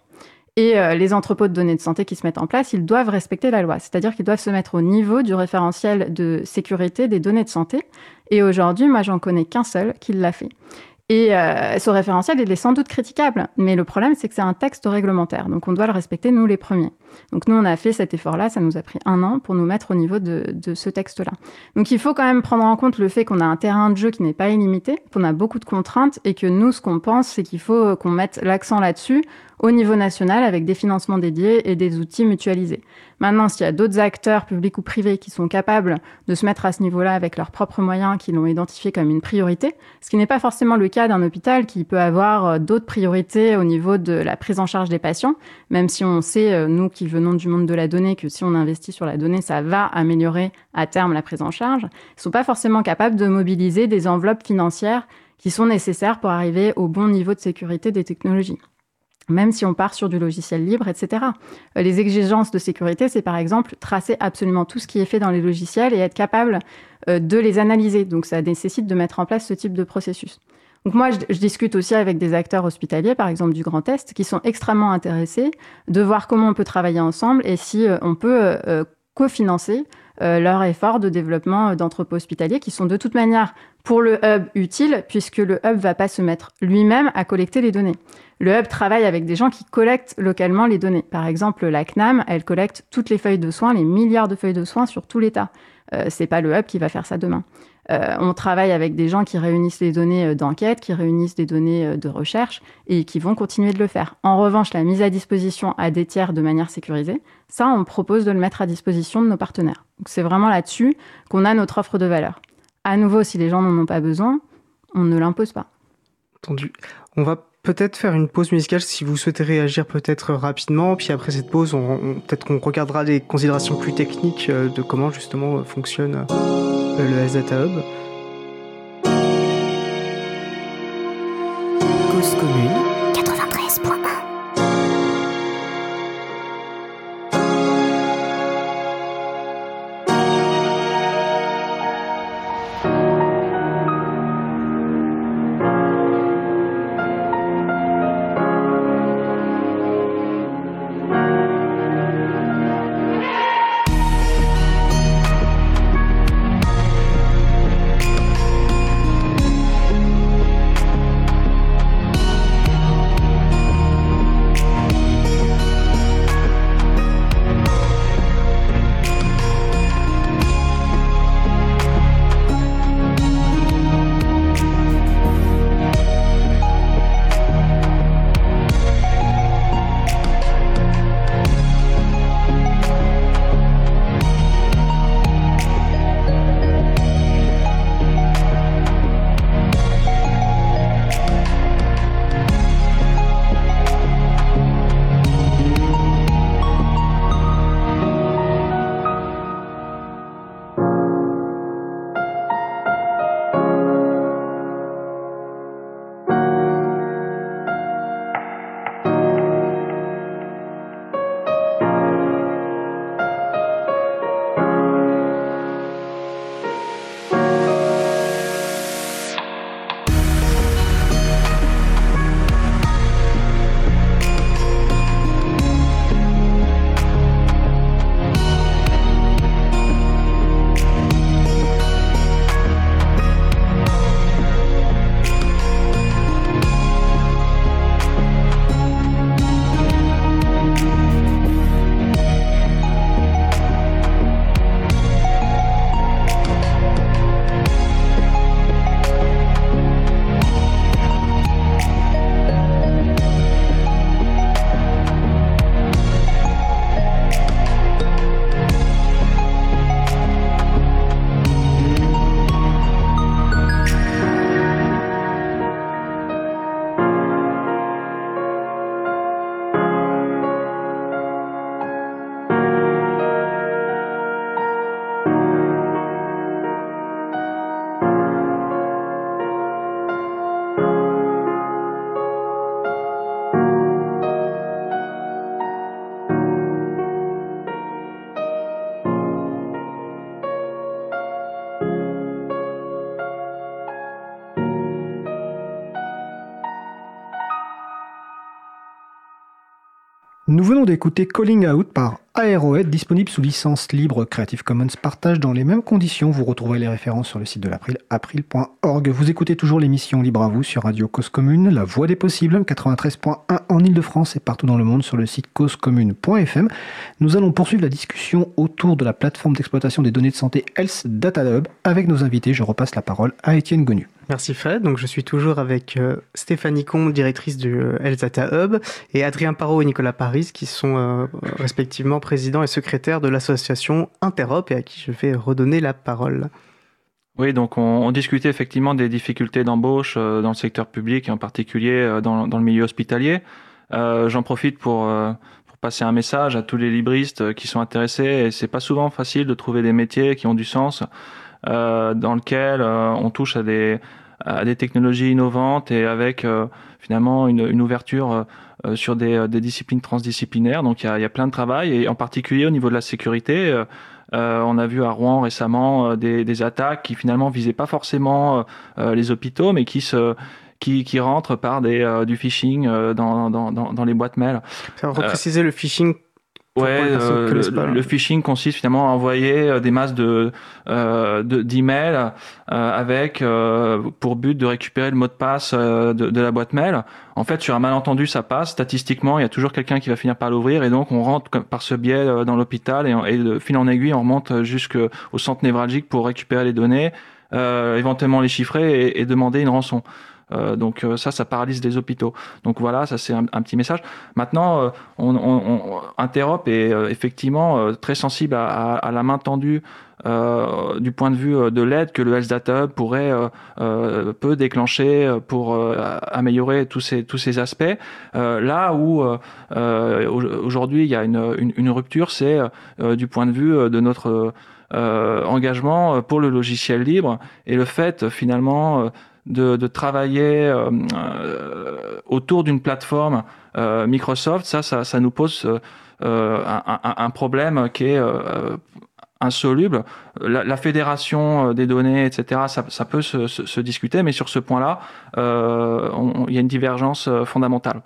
Et euh, les entrepôts de données de santé qui se mettent en place, ils doivent respecter la loi. C'est-à-dire qu'ils doivent se mettre au niveau du référentiel de sécurité des données de santé. Et aujourd'hui, moi, j'en connais qu'un seul qui l'a fait. Et euh, ce référentiel, il est sans doute critiquable, mais le problème, c'est que c'est un texte réglementaire, donc on doit le respecter, nous les premiers. Donc nous, on a fait cet effort-là, ça nous a pris un an pour nous mettre au niveau de, ce texte-là. Donc il faut quand même prendre en compte le fait qu'on a un terrain de jeu qui n'est pas illimité, qu'on a beaucoup de contraintes, et que nous, ce qu'on pense, c'est qu'il faut qu'on mette l'accent là-dessus au niveau national avec des financements dédiés et des outils mutualisés. Maintenant, s'il y a d'autres acteurs, publics ou privés, qui sont capables de se mettre à ce niveau-là avec leurs propres moyens, qui l'ont identifié comme une priorité, ce qui n'est pas forcément le cas d'un hôpital qui peut avoir euh, d'autres priorités au niveau de la prise en charge des patients, même si on sait, euh, nous qui venons du monde de la donnée, que si on investit sur la donnée, ça va améliorer à terme la prise en charge, ne sont pas forcément capables de mobiliser des enveloppes financières qui sont nécessaires pour arriver au bon niveau de sécurité des technologies même si on part sur du logiciel libre, etc. Euh, les exigences de sécurité, c'est par exemple tracer absolument tout ce qui est fait dans les logiciels et être capable euh, de les analyser. Donc ça nécessite de mettre en place ce type de processus. Donc moi, je, discute aussi avec des acteurs hospitaliers, par exemple du Grand Est, qui sont extrêmement intéressés de voir comment on peut travailler ensemble et si euh, on peut cofinancer leur effort de développement d'entrepôts hospitaliers qui sont de toute manière pour le hub utile puisque le hub va pas se mettre lui-même à collecter les données. Le hub travaille avec des gens qui collectent localement les données. Par exemple, la CNAM, elle collecte toutes les feuilles de soins, les milliards de feuilles de soins sur tout l'État. Euh, c'est pas le hub qui va faire ça demain. Euh, on travaille avec des gens qui réunissent les données euh, d'enquête, qui réunissent des données euh, de recherche et qui vont continuer de le faire. En revanche, la mise à disposition à des tiers de manière sécurisée, ça, on propose de le mettre à disposition de nos partenaires. Donc c'est vraiment là-dessus qu'on a notre offre de valeur. À nouveau, si les gens n'en ont pas besoin, on ne l'impose pas. On va peut-être faire une pause musicale si vous souhaitez réagir peut-être rapidement. Puis après cette pause, on, peut-être qu'on regardera les considérations plus techniques de comment justement fonctionne le Hub. Cause commune d'écouter Calling Out par Aerohead, disponible sous licence libre Creative Commons partage dans les mêmes conditions. Vous retrouverez les références sur le site de l'April, april.org. Vous écoutez toujours l'émission Libre à vous sur Radio Cause Commune, la voix des possibles, 93.1 en Ile-de-France et partout dans le monde sur le site causecommune.fm. Nous allons poursuivre la discussion autour de la plateforme d'exploitation des données de santé Health Data Hub avec nos invités. Je repasse la parole à Étienne Gonu. Merci Fred. Donc je suis toujours avec euh, Stéphanie Combe, directrice du euh, Health Data Hub, et Adrien Parot et Nicolas Paris, qui sont euh, respectivement président et secrétaire de l'association Interop et à qui je vais redonner la parole. Oui, donc on, discutait effectivement des difficultés d'embauche dans le secteur public et en particulier dans, le milieu hospitalier. J'en profite pour, passer un message à tous les libristes qui sont intéressés. C'est pas souvent facile de trouver des métiers qui ont du sens. Euh, dans lequel euh, on touche à des, à des technologies innovantes et avec euh, finalement une, une ouverture sur des, des, disciplines transdisciplinaires. Donc il y a, y a, plein de travail et en particulier au niveau de la sécurité. Euh, on a vu à Rouen récemment des, des, attaques qui finalement visaient pas forcément euh, les hôpitaux, mais qui se qui, qui rentrent par des, du phishing dans, dans, dans, dans, les boîtes mail. Ça va préciser le phishing Ouais, euh, le, phishing consiste finalement à envoyer euh, des masses de euh, d'emails euh, avec pour but de récupérer le mot de passe de, de, la boîte mail. En fait, sur un malentendu, ça passe. Statistiquement, il y a toujours quelqu'un qui va finir par l'ouvrir et donc on rentre par ce biais dans l'hôpital et, et, de fil en aiguille, on remonte jusqu'au centre névralgique pour récupérer les données, éventuellement les chiffrer et, et demander une rançon. Euh, donc euh, ça, ça paralyse les hôpitaux. Donc voilà, ça c'est un, petit message. Maintenant, euh, on, on, Interop est effectivement très sensible à, à, la main tendue euh, du point de vue de l'aide que le Health Hub pourrait euh, peut déclencher pour améliorer tous ces tous ces aspects. là où aujourd'hui il y a une, une, une rupture, c'est du point de vue de notre engagement pour le logiciel libre et le fait finalement de, travailler euh, euh, autour d'une plateforme euh, Microsoft, ça, ça, nous pose un, problème qui est insoluble. La, fédération des données, etc., ça, peut se, discuter, mais sur ce point-là, il y a une divergence fondamentale.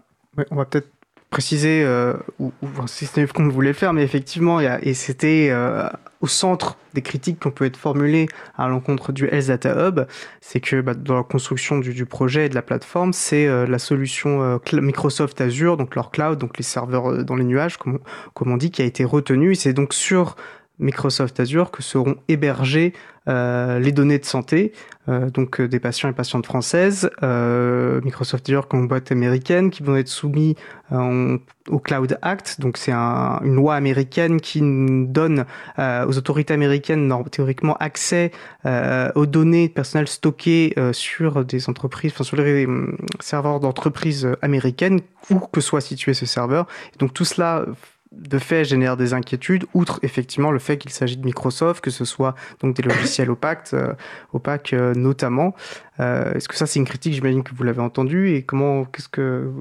on va peut-être préciser, euh, ou, ou c'était qu'on voulait faire, mais effectivement, y a, et c'était euh, au centre des critiques qu'on peut être formulées à l'encontre du Health Data Hub, c'est que bah, dans la construction du, du, projet et de la plateforme, c'est euh, la solution euh, Microsoft Azure, donc leur cloud, donc les serveurs euh, dans les nuages, comme, comme on dit, qui a été retenu. C'est donc sur Microsoft Azure que seront hébergées euh, les données de santé, euh, donc euh, des patients et patientes françaises, euh, Microsoft Azure comme boîte américaine, qui vont être soumis euh, au Cloud Act. Donc c'est un, une loi américaine qui donne euh, aux autorités américaines théoriquement accès aux données personnelles stockées sur des entreprises, enfin sur les serveurs d'entreprises américaines, où que soit situé ce serveur. Donc tout cela de fait génère des inquiétudes, outre effectivement le fait qu'il s'agit de Microsoft, que ce soit donc des logiciels opaques, euh, opaques euh, notamment. Euh, Est-ce que ça c'est une critique, j'imagine que vous l'avez entendu, et comment, qu'est-ce que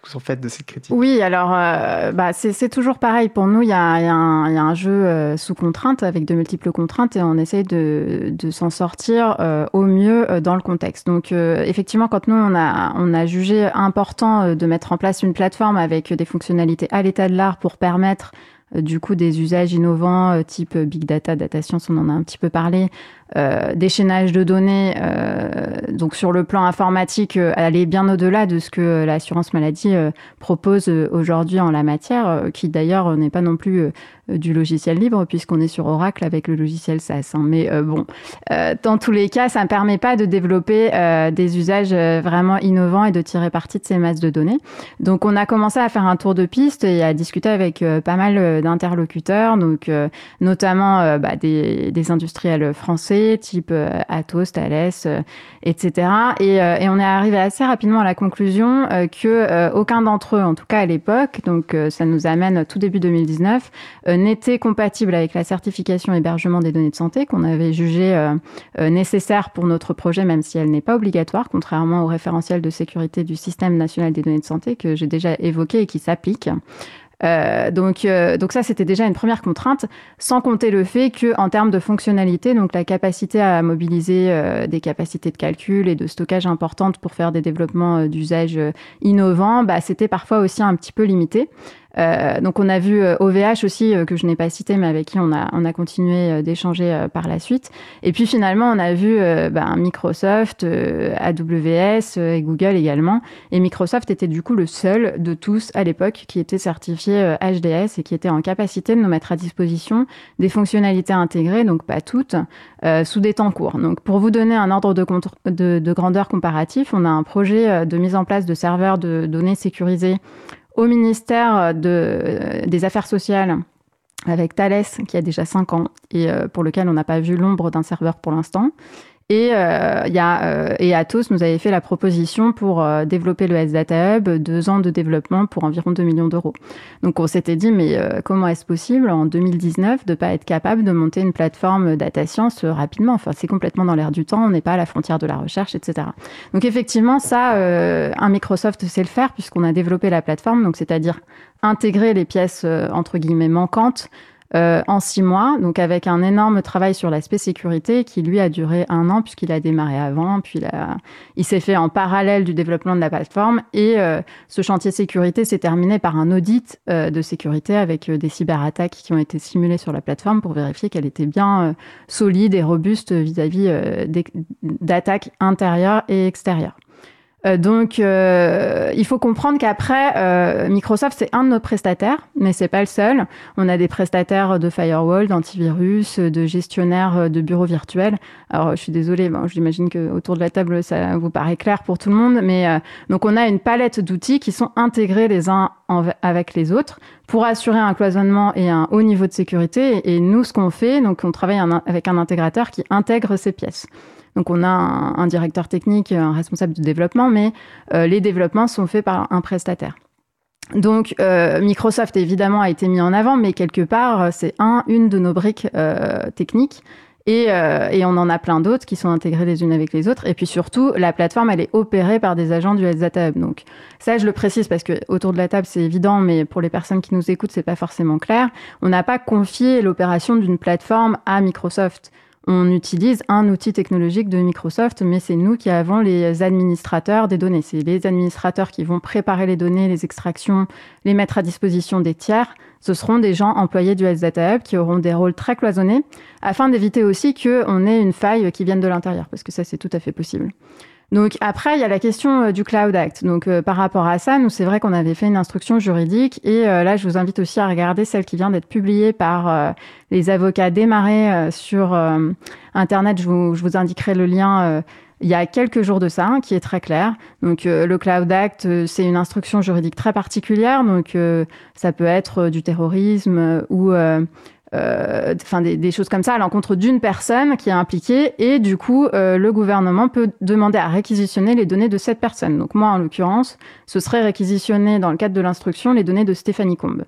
que vous en faites de Oui, alors euh, bah, c'est toujours pareil. Pour nous, il y a, y, y a, un jeu euh, sous contrainte, avec de multiples contraintes, et on essaye de, de s'en sortir euh, au mieux euh, dans le contexte. Donc, euh, effectivement, quand nous, on a, on a jugé important de mettre en place une plateforme avec des fonctionnalités à l'état de l'art pour permettre du coup des usages innovants type big data, data science, on en a un petit peu parlé, euh, d'échaînage de données, euh, donc sur le plan informatique, euh, aller bien au-delà de ce que l'assurance maladie euh, propose euh, aujourd'hui en la matière, euh, qui d'ailleurs n'est pas non plus du logiciel libre, puisqu'on est sur Oracle avec le logiciel SaaS. Hein. Mais bon, dans tous les cas, ça ne permet pas de développer des usages vraiment innovants et de tirer parti de ces masses de données. Donc on a commencé à faire un tour de piste et à discuter avec pas mal d'interlocuteurs, donc notamment bah, des industriels français, type euh, Atos, Thales, euh, etc. Et, euh, on est arrivé assez rapidement à la conclusion que aucun d'entre eux, en tout cas à l'époque, donc ça nous amène tout début 2019, n'était compatible avec la certification hébergement des données de santé qu'on avait jugé nécessaire pour notre projet, même si elle n'est pas obligatoire, contrairement au référentiel de sécurité du système national des données de santé que j'ai déjà évoqué et qui s'applique. Euh, donc, euh, donc ça, c'était déjà une première contrainte, sans compter le fait que, en termes de fonctionnalité, donc la capacité à mobiliser euh, des capacités de calcul et de stockage importantes pour faire des développements euh, d'usage euh, innovants, bah, c'était parfois aussi un petit peu limité. Euh, donc on a vu OVH euh, aussi, euh, que je n'ai pas cité, mais avec qui on a, on a continué d'échanger par la suite. Et puis finalement, on a vu ben, Microsoft, AWS et Google également. Et Microsoft était du coup le seul de tous à l'époque qui était certifié HDS et qui était en capacité de nous mettre à disposition des fonctionnalités intégrées, donc pas toutes, sous des temps courts. Donc pour vous donner un ordre de, de, de grandeur comparatif, on a un projet de mise en place de serveurs de données sécurisés au ministère de, des Affaires sociales avec Thales, qui a déjà 5 ans et euh, pour lequel on n'a pas vu l'ombre d'un serveur pour l'instant. Et, euh, y a, euh, et Atos nous avait fait la proposition pour euh, développer le S-Data Hub, deux ans de développement pour environ 2 millions d'euros. Donc on s'était dit, mais euh, comment est-ce possible en 2019 de ne pas être capable de monter une plateforme data science rapidement? Enfin, c'est complètement dans l'air du temps, on n'est pas à la frontière de la recherche, etc. Donc effectivement, ça, un Microsoft sait le faire puisqu'on a développé la plateforme, donc c'est-à-dire intégrer les pièces entre guillemets manquantes euh, en six mois, donc avec un énorme travail sur l'aspect sécurité qui lui a duré un an puisqu'il a démarré avant, puis il, s'est fait en parallèle du développement de la plateforme et euh, ce chantier sécurité s'est terminé par un audit euh, de sécurité avec des cyberattaques qui ont été simulées sur la plateforme pour vérifier qu'elle était bien solide et robuste vis-à-vis d'attaques intérieures et extérieures. Euh, donc, euh, il faut comprendre qu'après, euh, Microsoft, c'est un de nos prestataires, mais c'est pas le seul. On a des prestataires de firewall, d'antivirus, de gestionnaires de bureaux virtuels. Alors, je suis désolée, bon, j'imagine que autour de la table, ça vous paraît clair pour tout le monde, mais donc on a une palette d'outils qui sont intégrés les uns avec les autres pour assurer un cloisonnement et un haut niveau de sécurité. Et nous, ce qu'on fait, donc on travaille avec un intégrateur qui intègre ces pièces. Donc on a un, directeur technique, un responsable de développement, mais euh, les développements sont faits par un prestataire. Donc euh, Microsoft évidemment a été mis en avant, mais quelque part c'est un, une de nos briques euh, techniques. Et, on en a plein d'autres qui sont intégrées les unes avec les autres. Et puis surtout, la plateforme, elle est opérée par des agents du Health Data Hub. Donc ça, je le précise parce que autour de la table, c'est évident, mais pour les personnes qui nous écoutent, c'est pas forcément clair. On n'a pas confié l'opération d'une plateforme à Microsoft on utilise un outil technologique de Microsoft, mais c'est nous qui avons les administrateurs des données. C'est les administrateurs qui vont préparer les données, les extractions, les mettre à disposition des tiers. Ce seront des gens employés du Health Data Hub qui auront des rôles très cloisonnés, afin d'éviter aussi qu'on ait une faille qui vienne de l'intérieur, parce que ça, c'est tout à fait possible. Donc après, il y a la question euh, du Cloud Act. Donc euh, par rapport à ça, nous c'est vrai qu'on avait fait une instruction juridique et euh, là je vous invite aussi à regarder celle qui vient d'être publiée par les avocats démarrés sur internet. Je vous, je vous, indiquerai le lien. il y a quelques jours de ça, hein, qui est très clair. Donc, le Cloud Act, c'est une instruction juridique très particulière. Donc, ça peut être du terrorisme ou enfin des, choses comme ça à l'encontre d'une personne qui est impliquée et du coup euh, le gouvernement peut demander à réquisitionner les données de cette personne. Donc moi en l'occurrence, ce serait réquisitionner dans le cadre de l'instruction les données de Stéphanie Combe.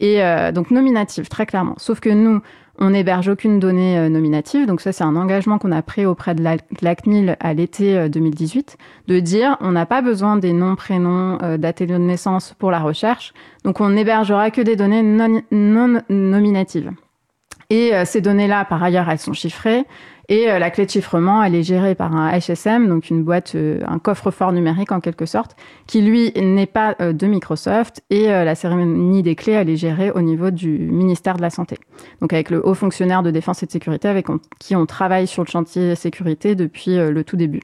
Et euh, donc nominative très clairement. Sauf que nous on n'héberge aucune donnée nominative, donc ça c'est un engagement qu'on a pris auprès de l'ACNIL à l'été 2018, de dire on n'a pas besoin des noms, prénoms, dates de naissance pour la recherche, donc on n'hébergera que des données non nominatives. Et euh, ces données-là, par ailleurs, elles sont chiffrées. Et euh, la clé de chiffrement, elle est gérée par un HSM, donc une boîte, euh, un coffre-fort numérique en quelque sorte, qui lui n'est pas de Microsoft. Et la cérémonie des clés, elle est gérée au niveau du ministère de la Santé. Donc avec le haut fonctionnaire de défense et de sécurité avec qui on travaille sur le chantier sécurité depuis le tout début.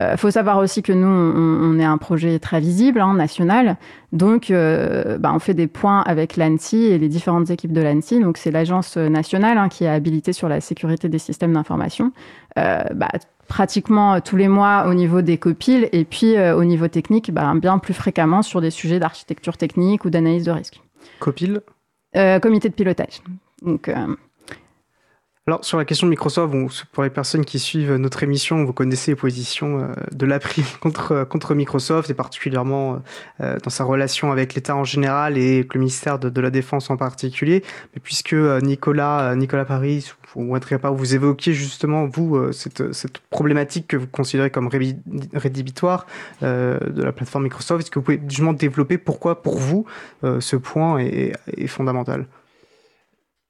Il euh, faut savoir aussi que nous, on, est un projet très visible, hein, national. Donc, euh, bah, on fait des points avec l'ANSI et les différentes équipes de l'ANSI. Donc, c'est l'agence nationale hein, qui est habilitée sur la sécurité des systèmes d'information. Euh, bah, pratiquement tous les mois au niveau des copiles et puis au niveau technique, bah, bien plus fréquemment sur des sujets d'architecture technique ou d'analyse de risque. Copile? Comité de pilotage. Donc, alors, sur la question de Microsoft, pour les personnes qui suivent notre émission, vous connaissez les positions euh, de l'April contre, euh, contre Microsoft, et particulièrement euh, dans sa relation avec l'État en général et le ministère de, la Défense en particulier. Mais puisque Nicolas, Nicolas Paris ou Andrea pas, vous évoquiez justement, vous, cette, problématique que vous considérez comme rédhibitoire de la plateforme Microsoft, est-ce que vous pouvez justement développer pourquoi, pour vous, ce point est fondamental?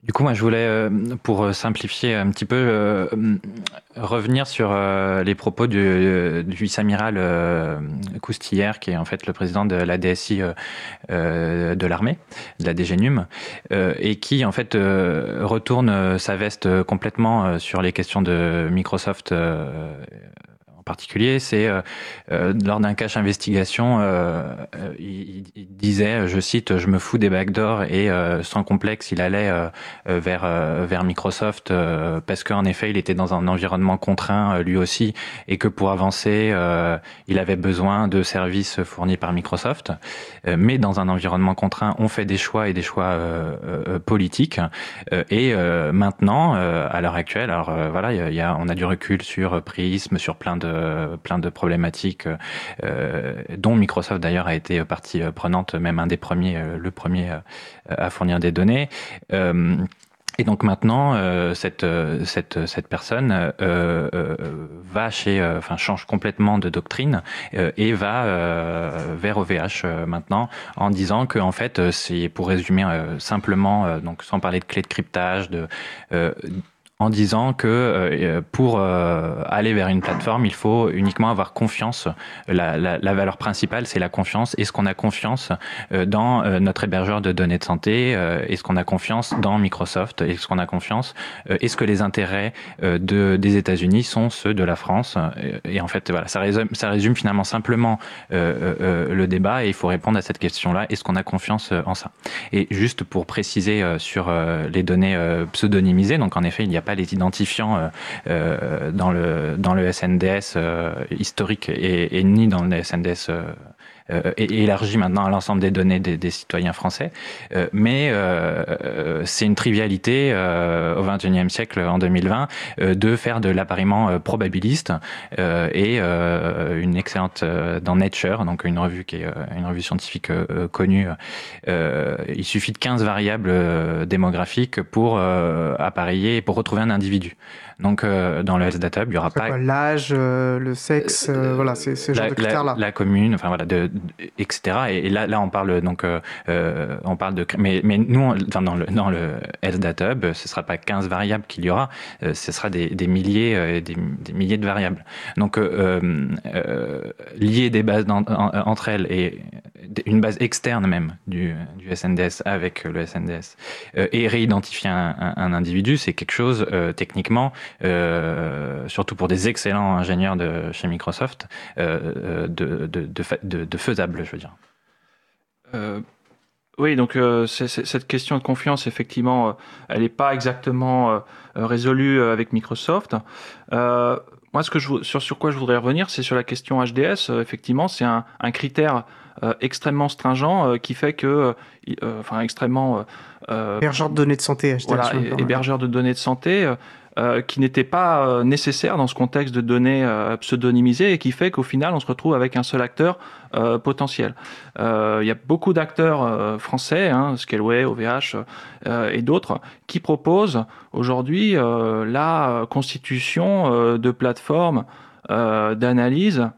Du coup, moi, je voulais, euh, pour euh, simplifier un petit peu, euh, revenir sur les propos du, du vice-amiral Coustillère, qui est en fait le président de la DSI de l'armée, de la DGNUM, et qui, en fait, retourne sa veste complètement sur les questions de Microsoft particulier, c'est euh, euh, lors d'un cache investigation, euh, il, disait, je cite, je me fous des backdoors et sans complexe, il allait vers vers Microsoft parce qu'en effet, il était dans un environnement contraint lui aussi et que pour avancer, il avait besoin de services fournis par Microsoft. mais dans un environnement contraint, on fait des choix et des choix politiques. et maintenant, à l'heure actuelle, alors voilà, on a du recul sur Prism, sur plein de plein de problématiques, euh, dont Microsoft d'ailleurs a été partie prenante, même un des premiers, euh, le premier à fournir des données. Et donc maintenant, cette, cette, cette personne va chez, enfin change complètement de doctrine et va vers OVH maintenant en disant que en fait, c'est pour résumer simplement, donc sans parler de clés de cryptage, de en disant que euh, pour euh, aller vers une plateforme, il faut uniquement avoir confiance. La, la, la valeur principale, c'est la confiance. Est-ce qu'on a confiance euh, dans notre hébergeur de données de santé Est-ce qu'on a confiance dans Microsoft Est-ce qu'on a confiance Est-ce que les intérêts de, des États-Unis sont ceux de la France Et en fait, voilà, ça résume, ça résume finalement simplement le débat et il faut répondre à cette question-là. Est-ce qu'on a confiance en ça Et juste pour préciser sur les données pseudonymisées, donc en effet, il n'y a pas les identifiants euh, euh, dans, le, dans le SNDS euh, historique et, ni dans le SNDS euh, élargi maintenant à l'ensemble des données des, citoyens français. Euh, mais euh, c'est une trivialité au XXIe siècle, en 2020, de faire de l'appariement probabiliste et une excellente dans Nature, donc une revue qui est une revue scientifique connue. il suffit de 15 variables démographiques pour appareiller, pour retrouver un individu. Donc, euh, dans le Health Data il y aura pas. L'âge, euh, le sexe, euh, voilà, c'est ce genre de critères-là. La, commune, enfin voilà, de, etc. Et, là, là, on parle donc, on parle de. Mais, mais nous, enfin, dans le, dans le Health Data Hub, ce sera pas 15 variables qu'il y aura, ce sera des, des milliers, des, des, milliers de variables. Donc, lier des bases entre elles et une base externe même du, du SNDS avec le SNDS et réidentifier un, un, un individu, c'est quelque chose techniquement euh, surtout pour des excellents ingénieurs de chez Microsoft, euh, de, de, de, de, faisable, je veux dire. Euh, oui, donc cette question de confiance, effectivement, elle n'est pas exactement résolue avec Microsoft. moi, ce que je, sur, sur quoi je voudrais revenir, c'est sur la question HDS. effectivement, c'est un, un, critère extrêmement stringent qui fait que, enfin, extrêmement hébergeur de données de santé, HDS. Voilà, hébergeur de données de santé. Euh, qui n'était pas euh, nécessaire dans ce contexte de données euh, pseudonymisées et qui fait qu'au final, on se retrouve avec un seul acteur potentiel. Il y a beaucoup d'acteurs français, hein, Scaleway, OVH et d'autres, qui proposent aujourd'hui la constitution de plateformes d'analyse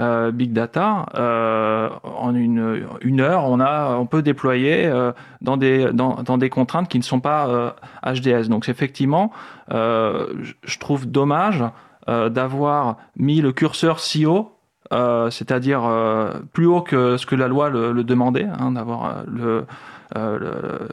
euh, big data, euh, en une, heure, on, a, on peut déployer euh, dans, des, dans, dans, des contraintes qui ne sont pas HDS. Donc effectivement, je trouve dommage d'avoir mis le curseur si haut c'est-à-dire plus haut que ce que la loi le, le demandait, hein, d'avoir le, le,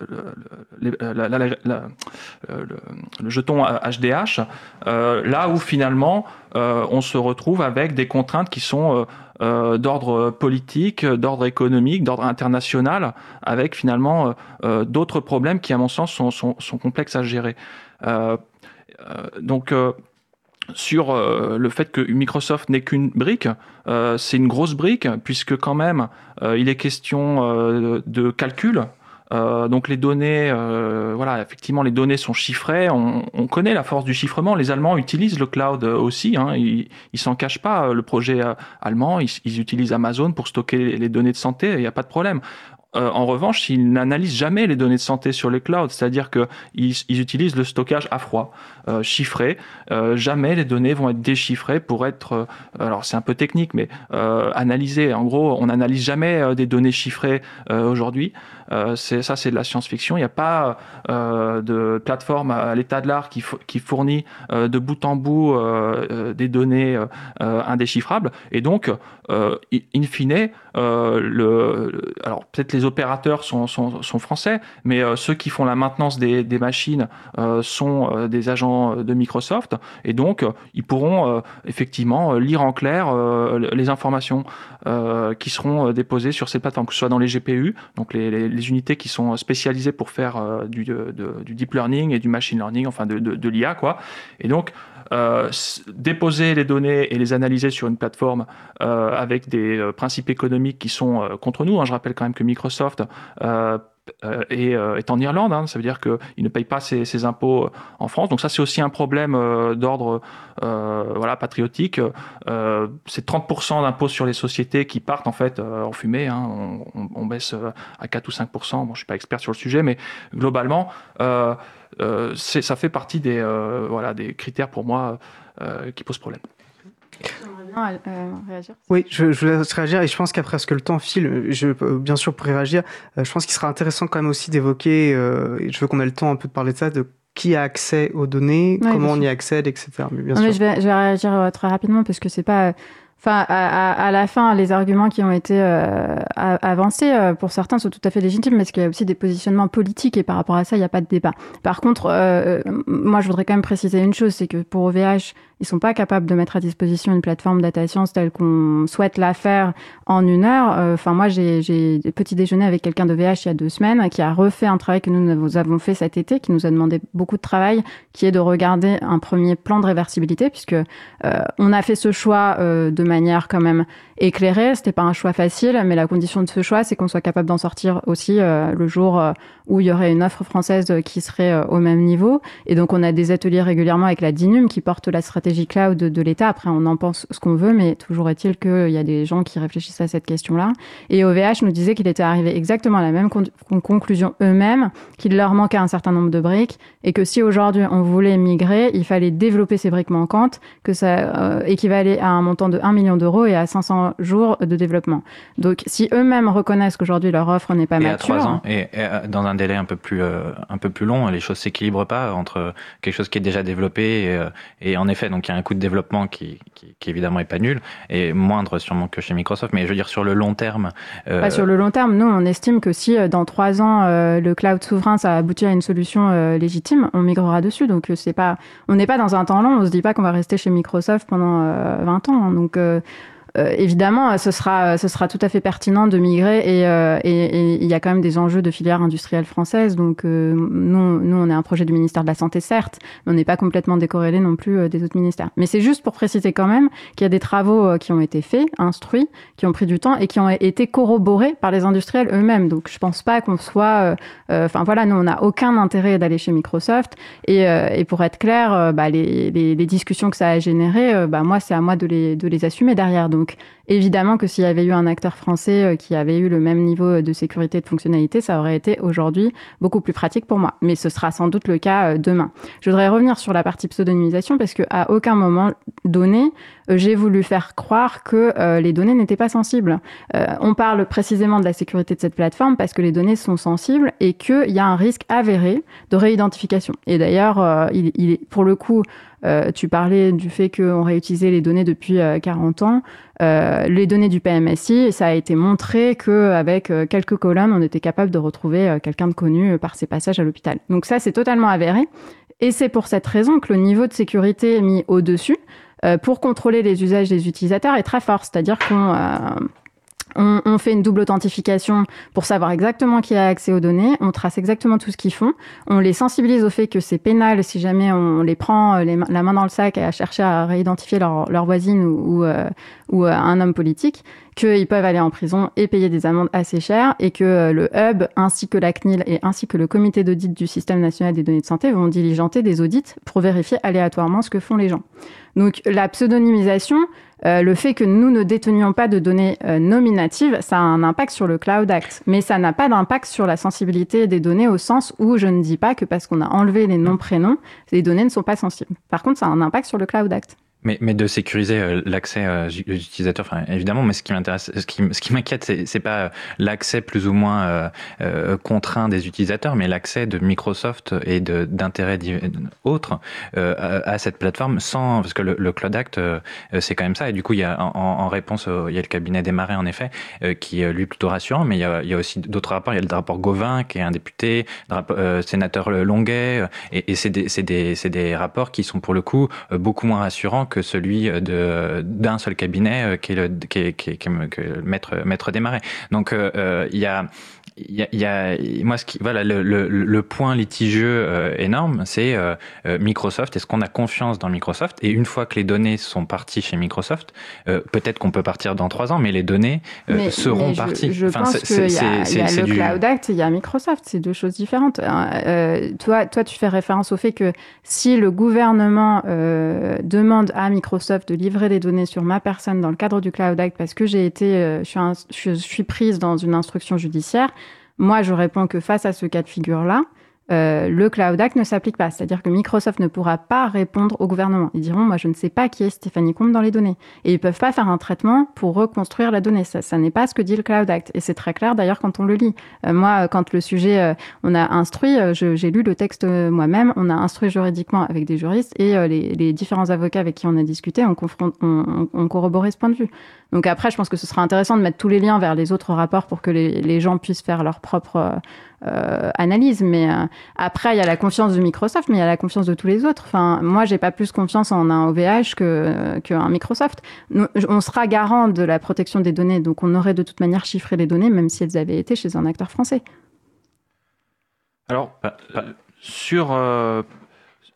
jeton HDH, là où finalement euh, on se retrouve avec des contraintes qui sont euh, euh, d'ordre politique, d'ordre économique, d'ordre international, avec finalement d'autres problèmes qui, à mon sens, sont, sont, sont complexes à gérer. donc, sur le fait que Microsoft n'est qu'une brique, c'est une grosse brique, puisque quand même, il est question de calcul, euh, donc les données, euh, voilà, effectivement, les données sont chiffrées. On, on, connaît la force du chiffrement. Les Allemands utilisent le cloud aussi. Hein, ils, s'en cachent pas. Le projet allemand, ils, ils, utilisent Amazon pour stocker les données de santé. Il n'y a pas de problème. euh, en revanche, ils n'analysent jamais les données de santé sur les clouds, c'est-à-dire qu'ils ils utilisent le stockage à froid, euh, chiffré. Euh, jamais les données vont être déchiffrées pour être, alors c'est un peu technique, mais analysées. En gros, on n'analyse jamais des données chiffrées aujourd'hui. C'est ça, c'est de la science-fiction. Il n'y a pas de plateforme à, l'état de l'art qui, fournit de bout en bout des données indéchiffrables. Et donc, in fine, alors peut-être les opérateurs sont, français, mais euh, ceux qui font la maintenance des, machines euh, sont euh, des agents de Microsoft, et donc ils pourront effectivement lire en clair les informations qui seront déposées sur ces plateformes, que ce soit dans les GPU, donc les, unités qui sont spécialisées pour faire du, du, deep learning et du machine learning, enfin de, l'IA, quoi. Et donc euh, déposer les données et les analyser sur une plateforme euh, avec des euh, principes économiques qui sont contre nous. Hein. Je rappelle quand même que Microsoft est, est, en Irlande, hein. ça veut dire qu'il ne paye pas ses, impôts en France. Donc ça, c'est aussi un problème d'ordre voilà, patriotique. c'est 30% d'impôts sur les sociétés qui partent en fait en fumée. Hein. On, on, baisse à 4 ou 5%. Bon, je ne suis pas expert sur le sujet, mais globalement, euh, ça fait partie des, euh, voilà, des critères pour moi euh, qui posent problème. Réagir oui, je, je laisse réagir et je pense qu'après ce que le temps file, je, bien sûr pour réagir, je pense qu'il sera intéressant quand même aussi d'évoquer, et je veux qu'on ait le temps un peu de parler de ça, de qui a accès aux données, comment on y accède, etc. Mais bien sûr. je, vais, je vais réagir très rapidement parce que c'est pas Enfin, à, à, la fin, les arguments qui ont été euh, avancés, euh, pour certains, sont tout à fait légitimes, mais qu'il y a aussi des positionnements politiques et par rapport à ça, il n'y a pas de débat. Par contre, euh, moi, je voudrais quand même préciser une chose, c'est que pour OVH, ils sont pas capables de mettre à disposition une plateforme data science telle qu'on souhaite la faire en une heure. Euh, enfin, moi, j'ai petit déjeuner avec quelqu'un de VH il y a deux semaines qui a refait un travail que nous avons fait cet été, qui nous a demandé beaucoup de travail, qui est de regarder un premier plan de réversibilité, puisque euh, on a fait ce choix euh, de manière quand même éclairée. C'était pas un choix facile, mais la condition de ce choix, c'est qu'on soit capable d'en sortir aussi le jour où il y aurait une offre française qui serait au même niveau. Et donc, on a des ateliers régulièrement avec la DINUM qui porte la stratégie cloud de, l'État. Après, on en pense ce qu'on veut, mais toujours est-il qu'il y a des gens qui réfléchissent à cette question-là. Et OVH nous disait qu'il était arrivé exactement à la même conclusion eux-mêmes, qu'il leur manquait un certain nombre de briques, et que si aujourd'hui on voulait migrer, il fallait développer ces briques manquantes, que ça euh, équivalait à un montant de 1 million d'euros et à 500 jours de développement. Donc, si eux-mêmes reconnaissent qu'aujourd'hui leur offre n'est pas et mature... À 3 ans, et, euh, dans un délai un peu plus, euh, un peu plus long, les choses s'équilibrent pas entre quelque chose qui est déjà développé et, et en effet, donc il y a un coût de développement qui, qui, évidemment est pas nul et moindre sûrement que chez Microsoft. Mais je veux dire sur le long terme. Euh... sur le long terme, nous on estime que si euh, dans trois ans euh, le cloud souverain ça aboutit à une solution euh, légitime, on migrera dessus. Donc c'est pas, on n'est pas dans un temps long. On se dit pas qu'on va rester chez Microsoft pendant 20 ans. Hein. donc euh, évidemment, ce sera, ce sera tout à fait pertinent de migrer et, euh, il y a quand même des enjeux de filière industrielle française. Donc, euh, nous, nous, on est un projet du ministère de la Santé, certes, mais on n'est pas complètement décorrélé non plus des autres ministères. Mais c'est juste pour préciser quand même qu'il y a des travaux qui ont été faits, instruits, qui ont pris du temps et qui ont été corroborés par les industriels eux-mêmes. Donc, je pense pas qu'on soit. Enfin, voilà, nous, on n'a aucun intérêt d'aller chez Microsoft. Et, et pour être clair, bah, les, les, les, discussions que ça a générées, bah, moi, c'est à moi de les, de les assumer derrière. Bezug évidemment que s'il y avait eu un acteur français euh, qui avait eu le même niveau de sécurité et de fonctionnalité, ça aurait été aujourd'hui beaucoup plus pratique pour moi. Mais ce sera sans doute le cas euh, demain. Je voudrais revenir sur la partie pseudonymisation parce qu'à aucun moment donné, euh, j'ai voulu faire croire que les données n'étaient pas sensibles. on parle précisément de la sécurité de cette plateforme parce que les données sont sensibles et qu'il y a un risque avéré de réidentification. Et d'ailleurs, il, est pour le coup euh, tu parlais du fait qu'on réutilisait les données depuis 40 euh, ans. Euh, les données du PMSI, ça a été montré qu'avec quelques colonnes, on était capable de retrouver quelqu'un de connu par ses passages à l'hôpital. Donc ça, c'est totalement avéré. Et c'est pour cette raison que le niveau de sécurité mis au-dessus pour contrôler les usages des utilisateurs est très fort. C'est-à-dire qu'on on, on, fait une double authentification pour savoir exactement qui a accès aux données. On trace exactement tout ce qu'ils font. On les sensibilise au fait que c'est pénal si jamais on les prend euh, la main dans le sac à chercher à réidentifier leur, leur voisine ou, ou, euh, euh, un homme politique qu'ils peuvent aller en prison et payer des amendes assez chères et que le hub ainsi que la CNIL et ainsi que le comité d'audit du système national des données de santé vont diligenter des audits pour vérifier aléatoirement ce que font les gens. Donc la pseudonymisation, euh, le fait que nous ne détenions pas de données euh, nominatives, ça a un impact sur le Cloud Act, mais ça n'a pas d'impact sur la sensibilité des données au sens où je ne dis pas que parce qu'on a enlevé les noms prénoms, les données ne sont pas sensibles. Par contre, ça a un impact sur le Cloud Act. Mais, mais de sécuriser euh, l'accès euh, aux utilisateurs, enfin, évidemment, mais ce qui m'intéresse, ce qui, ce qui m'inquiète, c'est, c'est pas l'accès plus ou moins euh, contraint des utilisateurs, mais l'accès de Microsoft et de, d'intérêts autres à, cette plateforme sans, parce que le, le Cloud Act, c'est quand même ça. Et du coup, il y a en, en réponse, il y a le cabinet des marais, en effet, qui est lui plutôt rassurant, mais il y a, il y a aussi d'autres rapports. Il y a le rapport Gauvin, qui est un député, le rapport, sénateur Longuet, et, et c'est des, c'est des, c'est des rapports qui sont pour le coup beaucoup moins rassurants que celui de d'un seul cabinet euh, qui est le qui est, qui est, qui est, maître maître des marais. Donc euh, euh, il y a il y, a, moi ce qui voilà le, le, le point litigieux euh, énorme c'est euh, euh, Microsoft est-ce qu'on a confiance dans Microsoft? Et une fois que les données sont parties chez Microsoft peut-être qu'on peut partir dans trois ans mais les données seront parties je, pense qu'il y a, y a le du... Cloud Act il y a Microsoft c'est deux choses différentes hein. toi toi tu fais référence au fait que si le gouvernement demande à Microsoft de livrer des données sur ma personne dans le cadre du Cloud Act parce que j'ai été je suis, un, je suis prise dans une instruction judiciaire moi, je réponds que face à ce cas de figure-là, euh, le Cloud Act ne s'applique pas. C'est-à-dire que Microsoft ne pourra pas répondre au gouvernement. Ils diront, moi, je ne sais pas qui est Stéphanie Combe dans les données. Et ils peuvent pas faire un traitement pour reconstruire la donnée. Ça, ça n'est pas ce que dit le Cloud Act. Et c'est très clair, d'ailleurs, quand on le lit. Euh, moi, quand le sujet, euh, on a instruit, euh, j'ai lu le texte euh, moi-même, on a instruit juridiquement avec des juristes et les, différents avocats avec qui on a discuté ont, on, on, on, corroboré ce point de vue. Donc après, je pense que ce sera intéressant de mettre tous les liens vers les autres rapports pour que les, les gens puissent faire leur propre euh, analyse. Mais euh, après, il y a la confiance de Microsoft, mais il y a la confiance de tous les autres. Enfin, moi, j'ai pas plus confiance en un OVH que qu'un Microsoft. Nous, on sera garant de la protection des données, donc on aurait de toute manière chiffré les données, même si elles avaient été chez un acteur français. Alors, sur euh,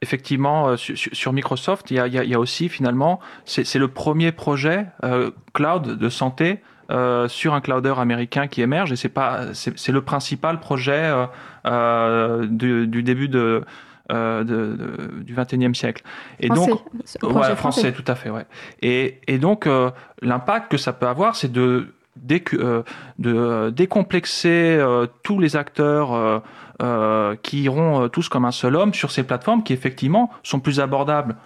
effectivement, euh, sur, sur, Microsoft, il y, a, il y, a, aussi finalement, c'est le premier projet euh, cloud de santé euh, sur un clouder américain qui émerge et c'est pas c'est le principal projet euh, euh, du, du, début de, euh, de, de, du 21e siècle. Et français, donc, ouais, français, français, tout à fait, ouais. Et, et donc, l'impact que ça peut avoir, c'est de décomplexer tous les acteurs qui iront tous comme un seul homme sur ces plateformes qui, effectivement, sont plus abordables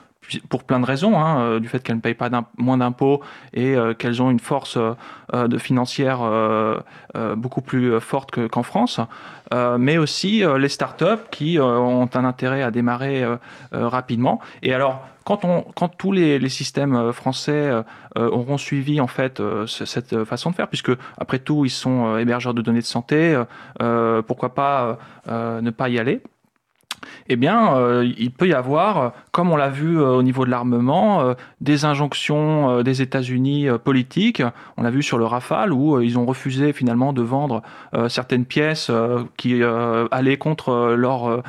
pour plein de raisons, hein, euh, du fait qu'elles ne payent pas moins d'impôts et euh, qu'elles ont une force euh, de financière euh, beaucoup plus forte qu'en France, mais aussi les startups qui ont un intérêt à démarrer rapidement. Et alors, quand, on, quand tous les, les systèmes français auront suivi en fait cette façon de faire, puisque après tout ils sont hébergeurs de données de santé, pourquoi pas ne pas y aller? Eh bien, euh, il peut y avoir, comme on l'a vu euh, au niveau de l'armement, euh, des injonctions euh, des États-Unis euh, politiques. On l'a vu sur le Rafale où euh, ils ont refusé finalement de vendre certaines pièces qui allaient contre leur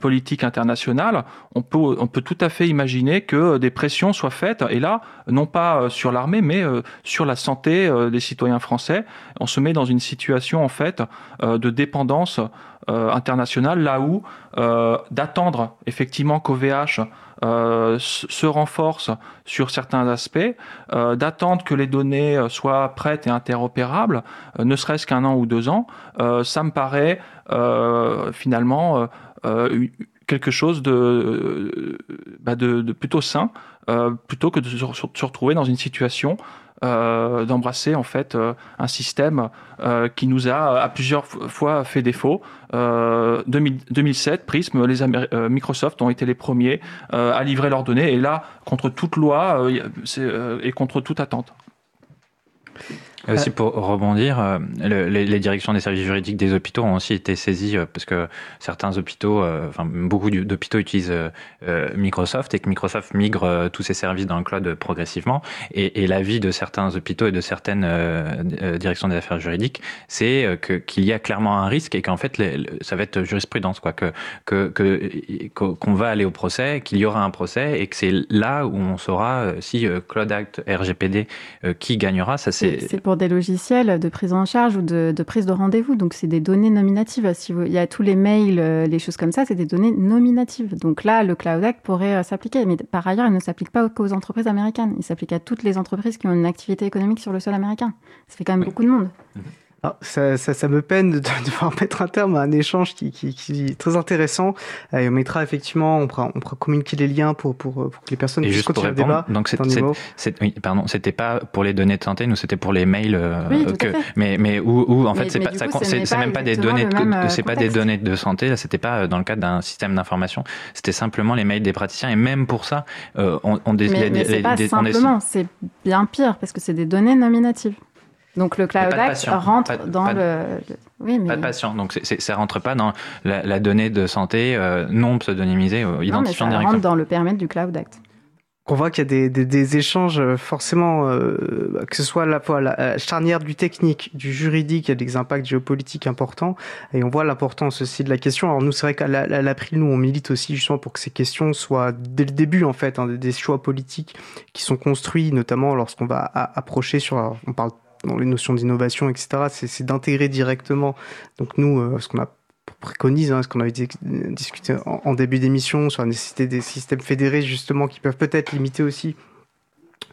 politique internationale. On peut, tout à fait imaginer que des pressions soient faites, et là, non pas sur l'armée, mais sur la santé des citoyens français. On se met dans une situation en fait de dépendance euh, internationale, là où euh, d'attendre effectivement qu'OVH euh, se renforce sur certains aspects, euh, d'attendre que les données soient prêtes et interopérables, euh, ne serait-ce qu'un an ou deux ans, ça me paraît finalement quelque chose de, bah de, de plutôt sain, plutôt que de se, retrouver dans une situation euh, d'embrasser en fait euh, un système euh, qui nous a à plusieurs fois fait défaut. 2000, 2007, Prism, les Microsoft ont été les premiers à livrer leurs données et là, contre toute loi et contre toute attente. Aussi pour rebondir, euh, le, les, les, directions des services juridiques des hôpitaux ont aussi été saisies euh, parce que certains hôpitaux, euh, enfin beaucoup d'hôpitaux utilisent Microsoft et que Microsoft migre tous ses services dans le cloud progressivement. Et, et l'avis de certains hôpitaux et de certaines directions des affaires juridiques, c'est que qu'il y a clairement un risque et qu'en fait les, ça va être jurisprudence quoi, que que qu'on qu va aller au procès, qu'il y aura un procès et que c'est là où on saura si Cloud Act RGPD qui gagnera. Ça c'est pour des logiciels de prise en charge ou de, prise de rendez-vous. Donc, c'est des données nominatives. Si il y a tous les mails, euh, les choses comme ça, c'est des données nominatives. Donc là, le Cloud Act pourrait s'appliquer. Mais par ailleurs, il ne s'applique pas qu'aux entreprises américaines. Il s'applique à toutes les entreprises qui ont une activité économique sur le sol américain. Ça fait quand même beaucoup de monde. Mhm. Ah, ça, ça, me peine de, devoir mettre un terme à un échange qui, qui, qui est très intéressant. Euh, et on mettra effectivement, on pourra, on pourra communiquer les liens pour, pour, pour que les personnes puissent continuer le débat. Donc c'est, oui, pardon, c'était pas pour les données de santé, nous c'était pour les mails. Euh, que, mais, mais où, où en fait c'est pas, c'est, même pas des données, de, euh, c'est pas des données de santé. Là, c'était pas dans le cadre d'un système d'information. C'était simplement les mails des praticiens. Et même pour ça, on, on, mais, mais c'est pas simplement, c'est bien pire parce que c'est des données nominatives. Donc le Cloud Act rentre dans le, Oui, mais... Pas de patient. Donc c'est, ça rentre pas dans la, donnée de santé euh, non pseudonymisée, euh, identifiant non, mais ça rentre dans le périmètre du Cloud Act. On voit qu'il y a des, des, des échanges euh, forcément, euh, que ce soit la, la charnière du technique, du juridique, il y a des impacts géopolitiques importants, et on voit l'importance aussi de la question. Alors nous, c'est vrai qu'à l'April, nous, on milite aussi justement pour que ces questions soient dès le début, en fait, hein, des choix politiques qui sont construits, notamment lorsqu'on va approcher sur, on parle dans les notions d'innovation, etc., c'est d'intégrer directement. Donc nous, euh, ce qu'on a préconise, hein, ce qu'on avait discuté en, début d'émission sur la nécessité des systèmes fédérés, justement, qui peuvent peut-être limiter aussi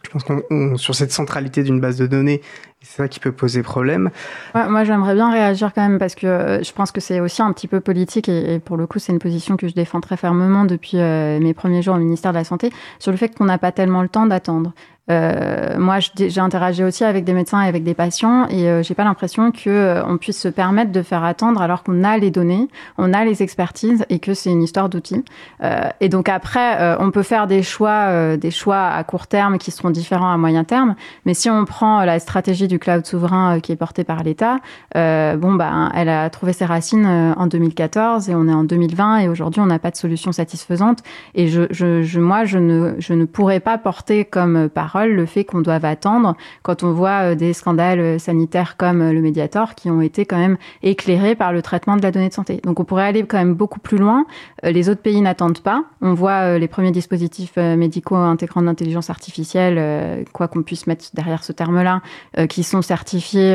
je pense qu'on sur cette centralité d'une base de données, c'est ça qui peut poser problème. moi, j'aimerais bien réagir quand même parce que euh, je pense que c'est aussi un petit peu politique et, pour le coup, c'est une position que je défends très fermement depuis euh, mes premiers jours au ministère de la Santé sur le fait qu'on n'a pas tellement le temps d'attendre. Euh, moi, j'ai interagi aussi avec des médecins et avec des patients, et euh, j'ai pas l'impression que euh, on puisse se permettre de faire attendre alors qu'on a les données, on a les expertises, et que c'est une histoire d'outils. Euh, et donc après, on peut faire des choix, des choix à court terme qui seront différents à moyen terme. Mais si on prend la stratégie du cloud souverain qui est portée par l'État, bon bah, elle a trouvé ses racines en 2014 et on est en 2020 et aujourd'hui on n'a pas de solution satisfaisante. Et je, je, je moi, je ne, je ne pourrais pas porter comme par le fait qu'on doive attendre quand on voit euh, des scandales euh, sanitaires comme euh, le Mediator qui ont été quand même éclairés par le traitement de la donnée de santé. Donc on pourrait aller quand même beaucoup plus loin. Les autres pays n'attendent pas. On voit les premiers dispositifs médicaux intégrant l'intelligence artificielle, quoi qu'on puisse mettre derrière ce terme-là, qui sont certifiés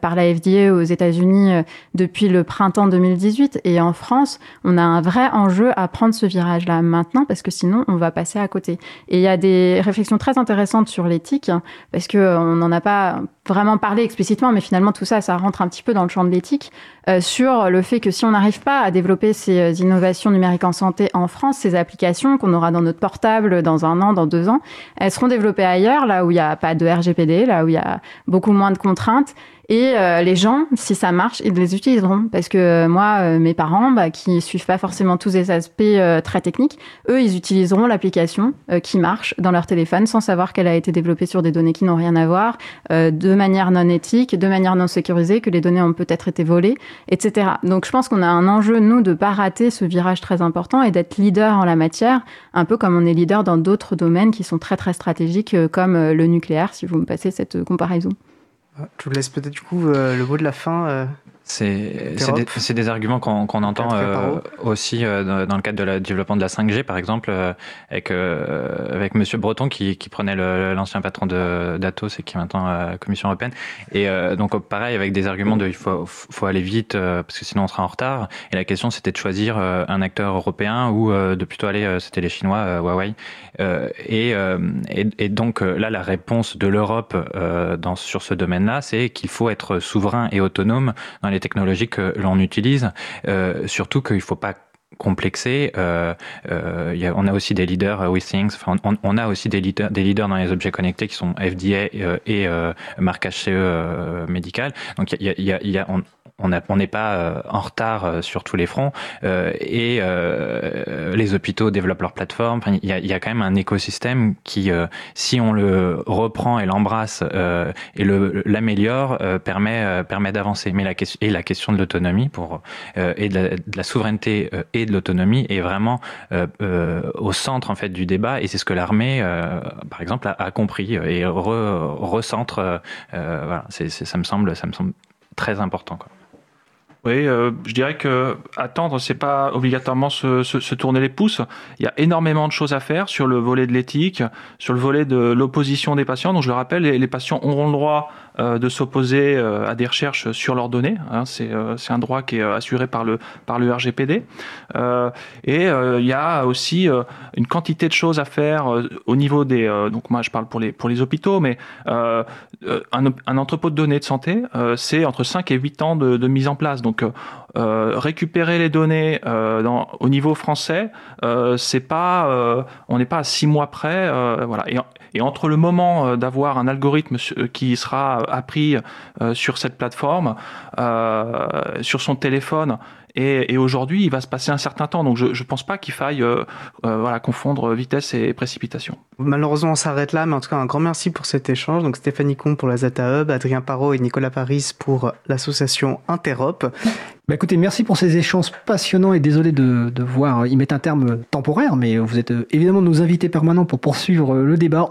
par la FDA aux États-Unis depuis le printemps 2018. Et en France, on a un vrai enjeu à prendre ce virage-là maintenant parce que sinon on va passer à côté. Et il y a des réflexions très intéressantes intéressante sur l'éthique, parce qu'on euh, n'en a pas vraiment parlé explicitement, mais finalement tout ça, ça rentre un petit peu dans le champ de l'éthique, euh, sur le fait que si on n'arrive pas à développer ces euh, innovations numériques en santé en France, ces applications qu'on aura dans notre portable dans un an, dans deux ans, elles seront développées ailleurs, là où il n'y a pas de RGPD, là où il y a beaucoup moins de contraintes, et euh, les gens, si ça marche, ils les utiliseront. Parce que euh, moi, euh, mes parents, bah, qui suivent pas forcément tous les aspects très techniques, eux, ils utiliseront l'application qui marche dans leur téléphone sans savoir qu'elle a été développée sur des données qui n'ont rien à voir, de manière non éthique, de manière non sécurisée, que les données ont peut-être été volées, etc. Donc je pense qu'on a un enjeu, nous, de pas rater ce virage très important et d'être leader en la matière, un peu comme on est leader dans d'autres domaines qui sont très très stratégiques, comme le nucléaire, si vous me passez cette comparaison. Je vous laisse peut-être du coup euh, le mot de la fin. Euh, c'est des, des, arguments qu'on entend euh, aussi euh, dans le cadre la développement de la 5G, par exemple, euh, avec, avec Monsieur Breton qui, qui prenait l'ancien patron d'Atos et qui est maintenant à la Commission européenne. Et donc, pareil, avec des arguments de il faut, faut aller vite parce que sinon on sera en retard. Et la question, c'était de choisir un acteur européen ou de plutôt aller, c'était les Chinois, Huawei. Et, et, et, donc, là, la réponse de l'Europe sur ce domaine-là, c'est qu'il faut être souverain et autonome dans les technologies que l'on utilise, euh, surtout qu'il ne faut pas complexer. Euh, euh, y on a aussi des leaders, euh, WeThings, enfin, on, on, a aussi des leaders, des leaders dans les objets connectés qui sont FDA euh, et euh, marque HCE médicale. Donc il y a, y a, y a on, on n'est pas euh, en retard euh, sur tous les fronts euh, et les hôpitaux développent leur plateforme. Il y, a, quand même un écosystème qui, si on le reprend et l'embrasse et l'améliore, permet permet d'avancer. Mais la question et la question de l'autonomie pour et de la, souveraineté et de l'autonomie est vraiment au centre en fait du débat et c'est ce que l'armée, par exemple, a, compris et recentre. ça me semble ça me semble très important. Oui, euh, je dirais que attendre, c'est pas obligatoirement se, se, tourner les pouces. Il y a énormément de choses à faire sur le volet de l'éthique, sur le volet de l'opposition des patients. Donc je le rappelle, les patients auront le droit de s'opposer à des recherches sur leurs données. Hein, c'est un droit qui est assuré par le, par le RGPD. et il y a aussi une quantité de choses à faire au niveau des... donc moi je parle pour les, pour les hôpitaux, mais un, un, entrepôt de données de santé, c'est entre 5 et 8 ans de, de mise en place. Donc euh, récupérer les données euh, dans, au niveau français, euh, c'est pas, euh, on n'est pas à six mois près, euh, voilà. Et, et, entre le moment d'avoir un algorithme qui sera appris sur cette plateforme, sur son téléphone et, et aujourd'hui, il va se passer un certain temps. Donc, je ne pense pas qu'il faille euh, euh, voilà, confondre vitesse et précipitation. Malheureusement, on s'arrête là. Mais en tout cas, un grand merci pour cet échange. Donc, Stéphanie Comte pour la Zata Hub, Adrien Parot et Nicolas Paris pour l'association Interop. Bah écoutez, merci pour ces échanges passionnants et désolé de, de voir y mettre un terme temporaire, mais vous êtes euh, évidemment nos invités permanents pour poursuivre le débat.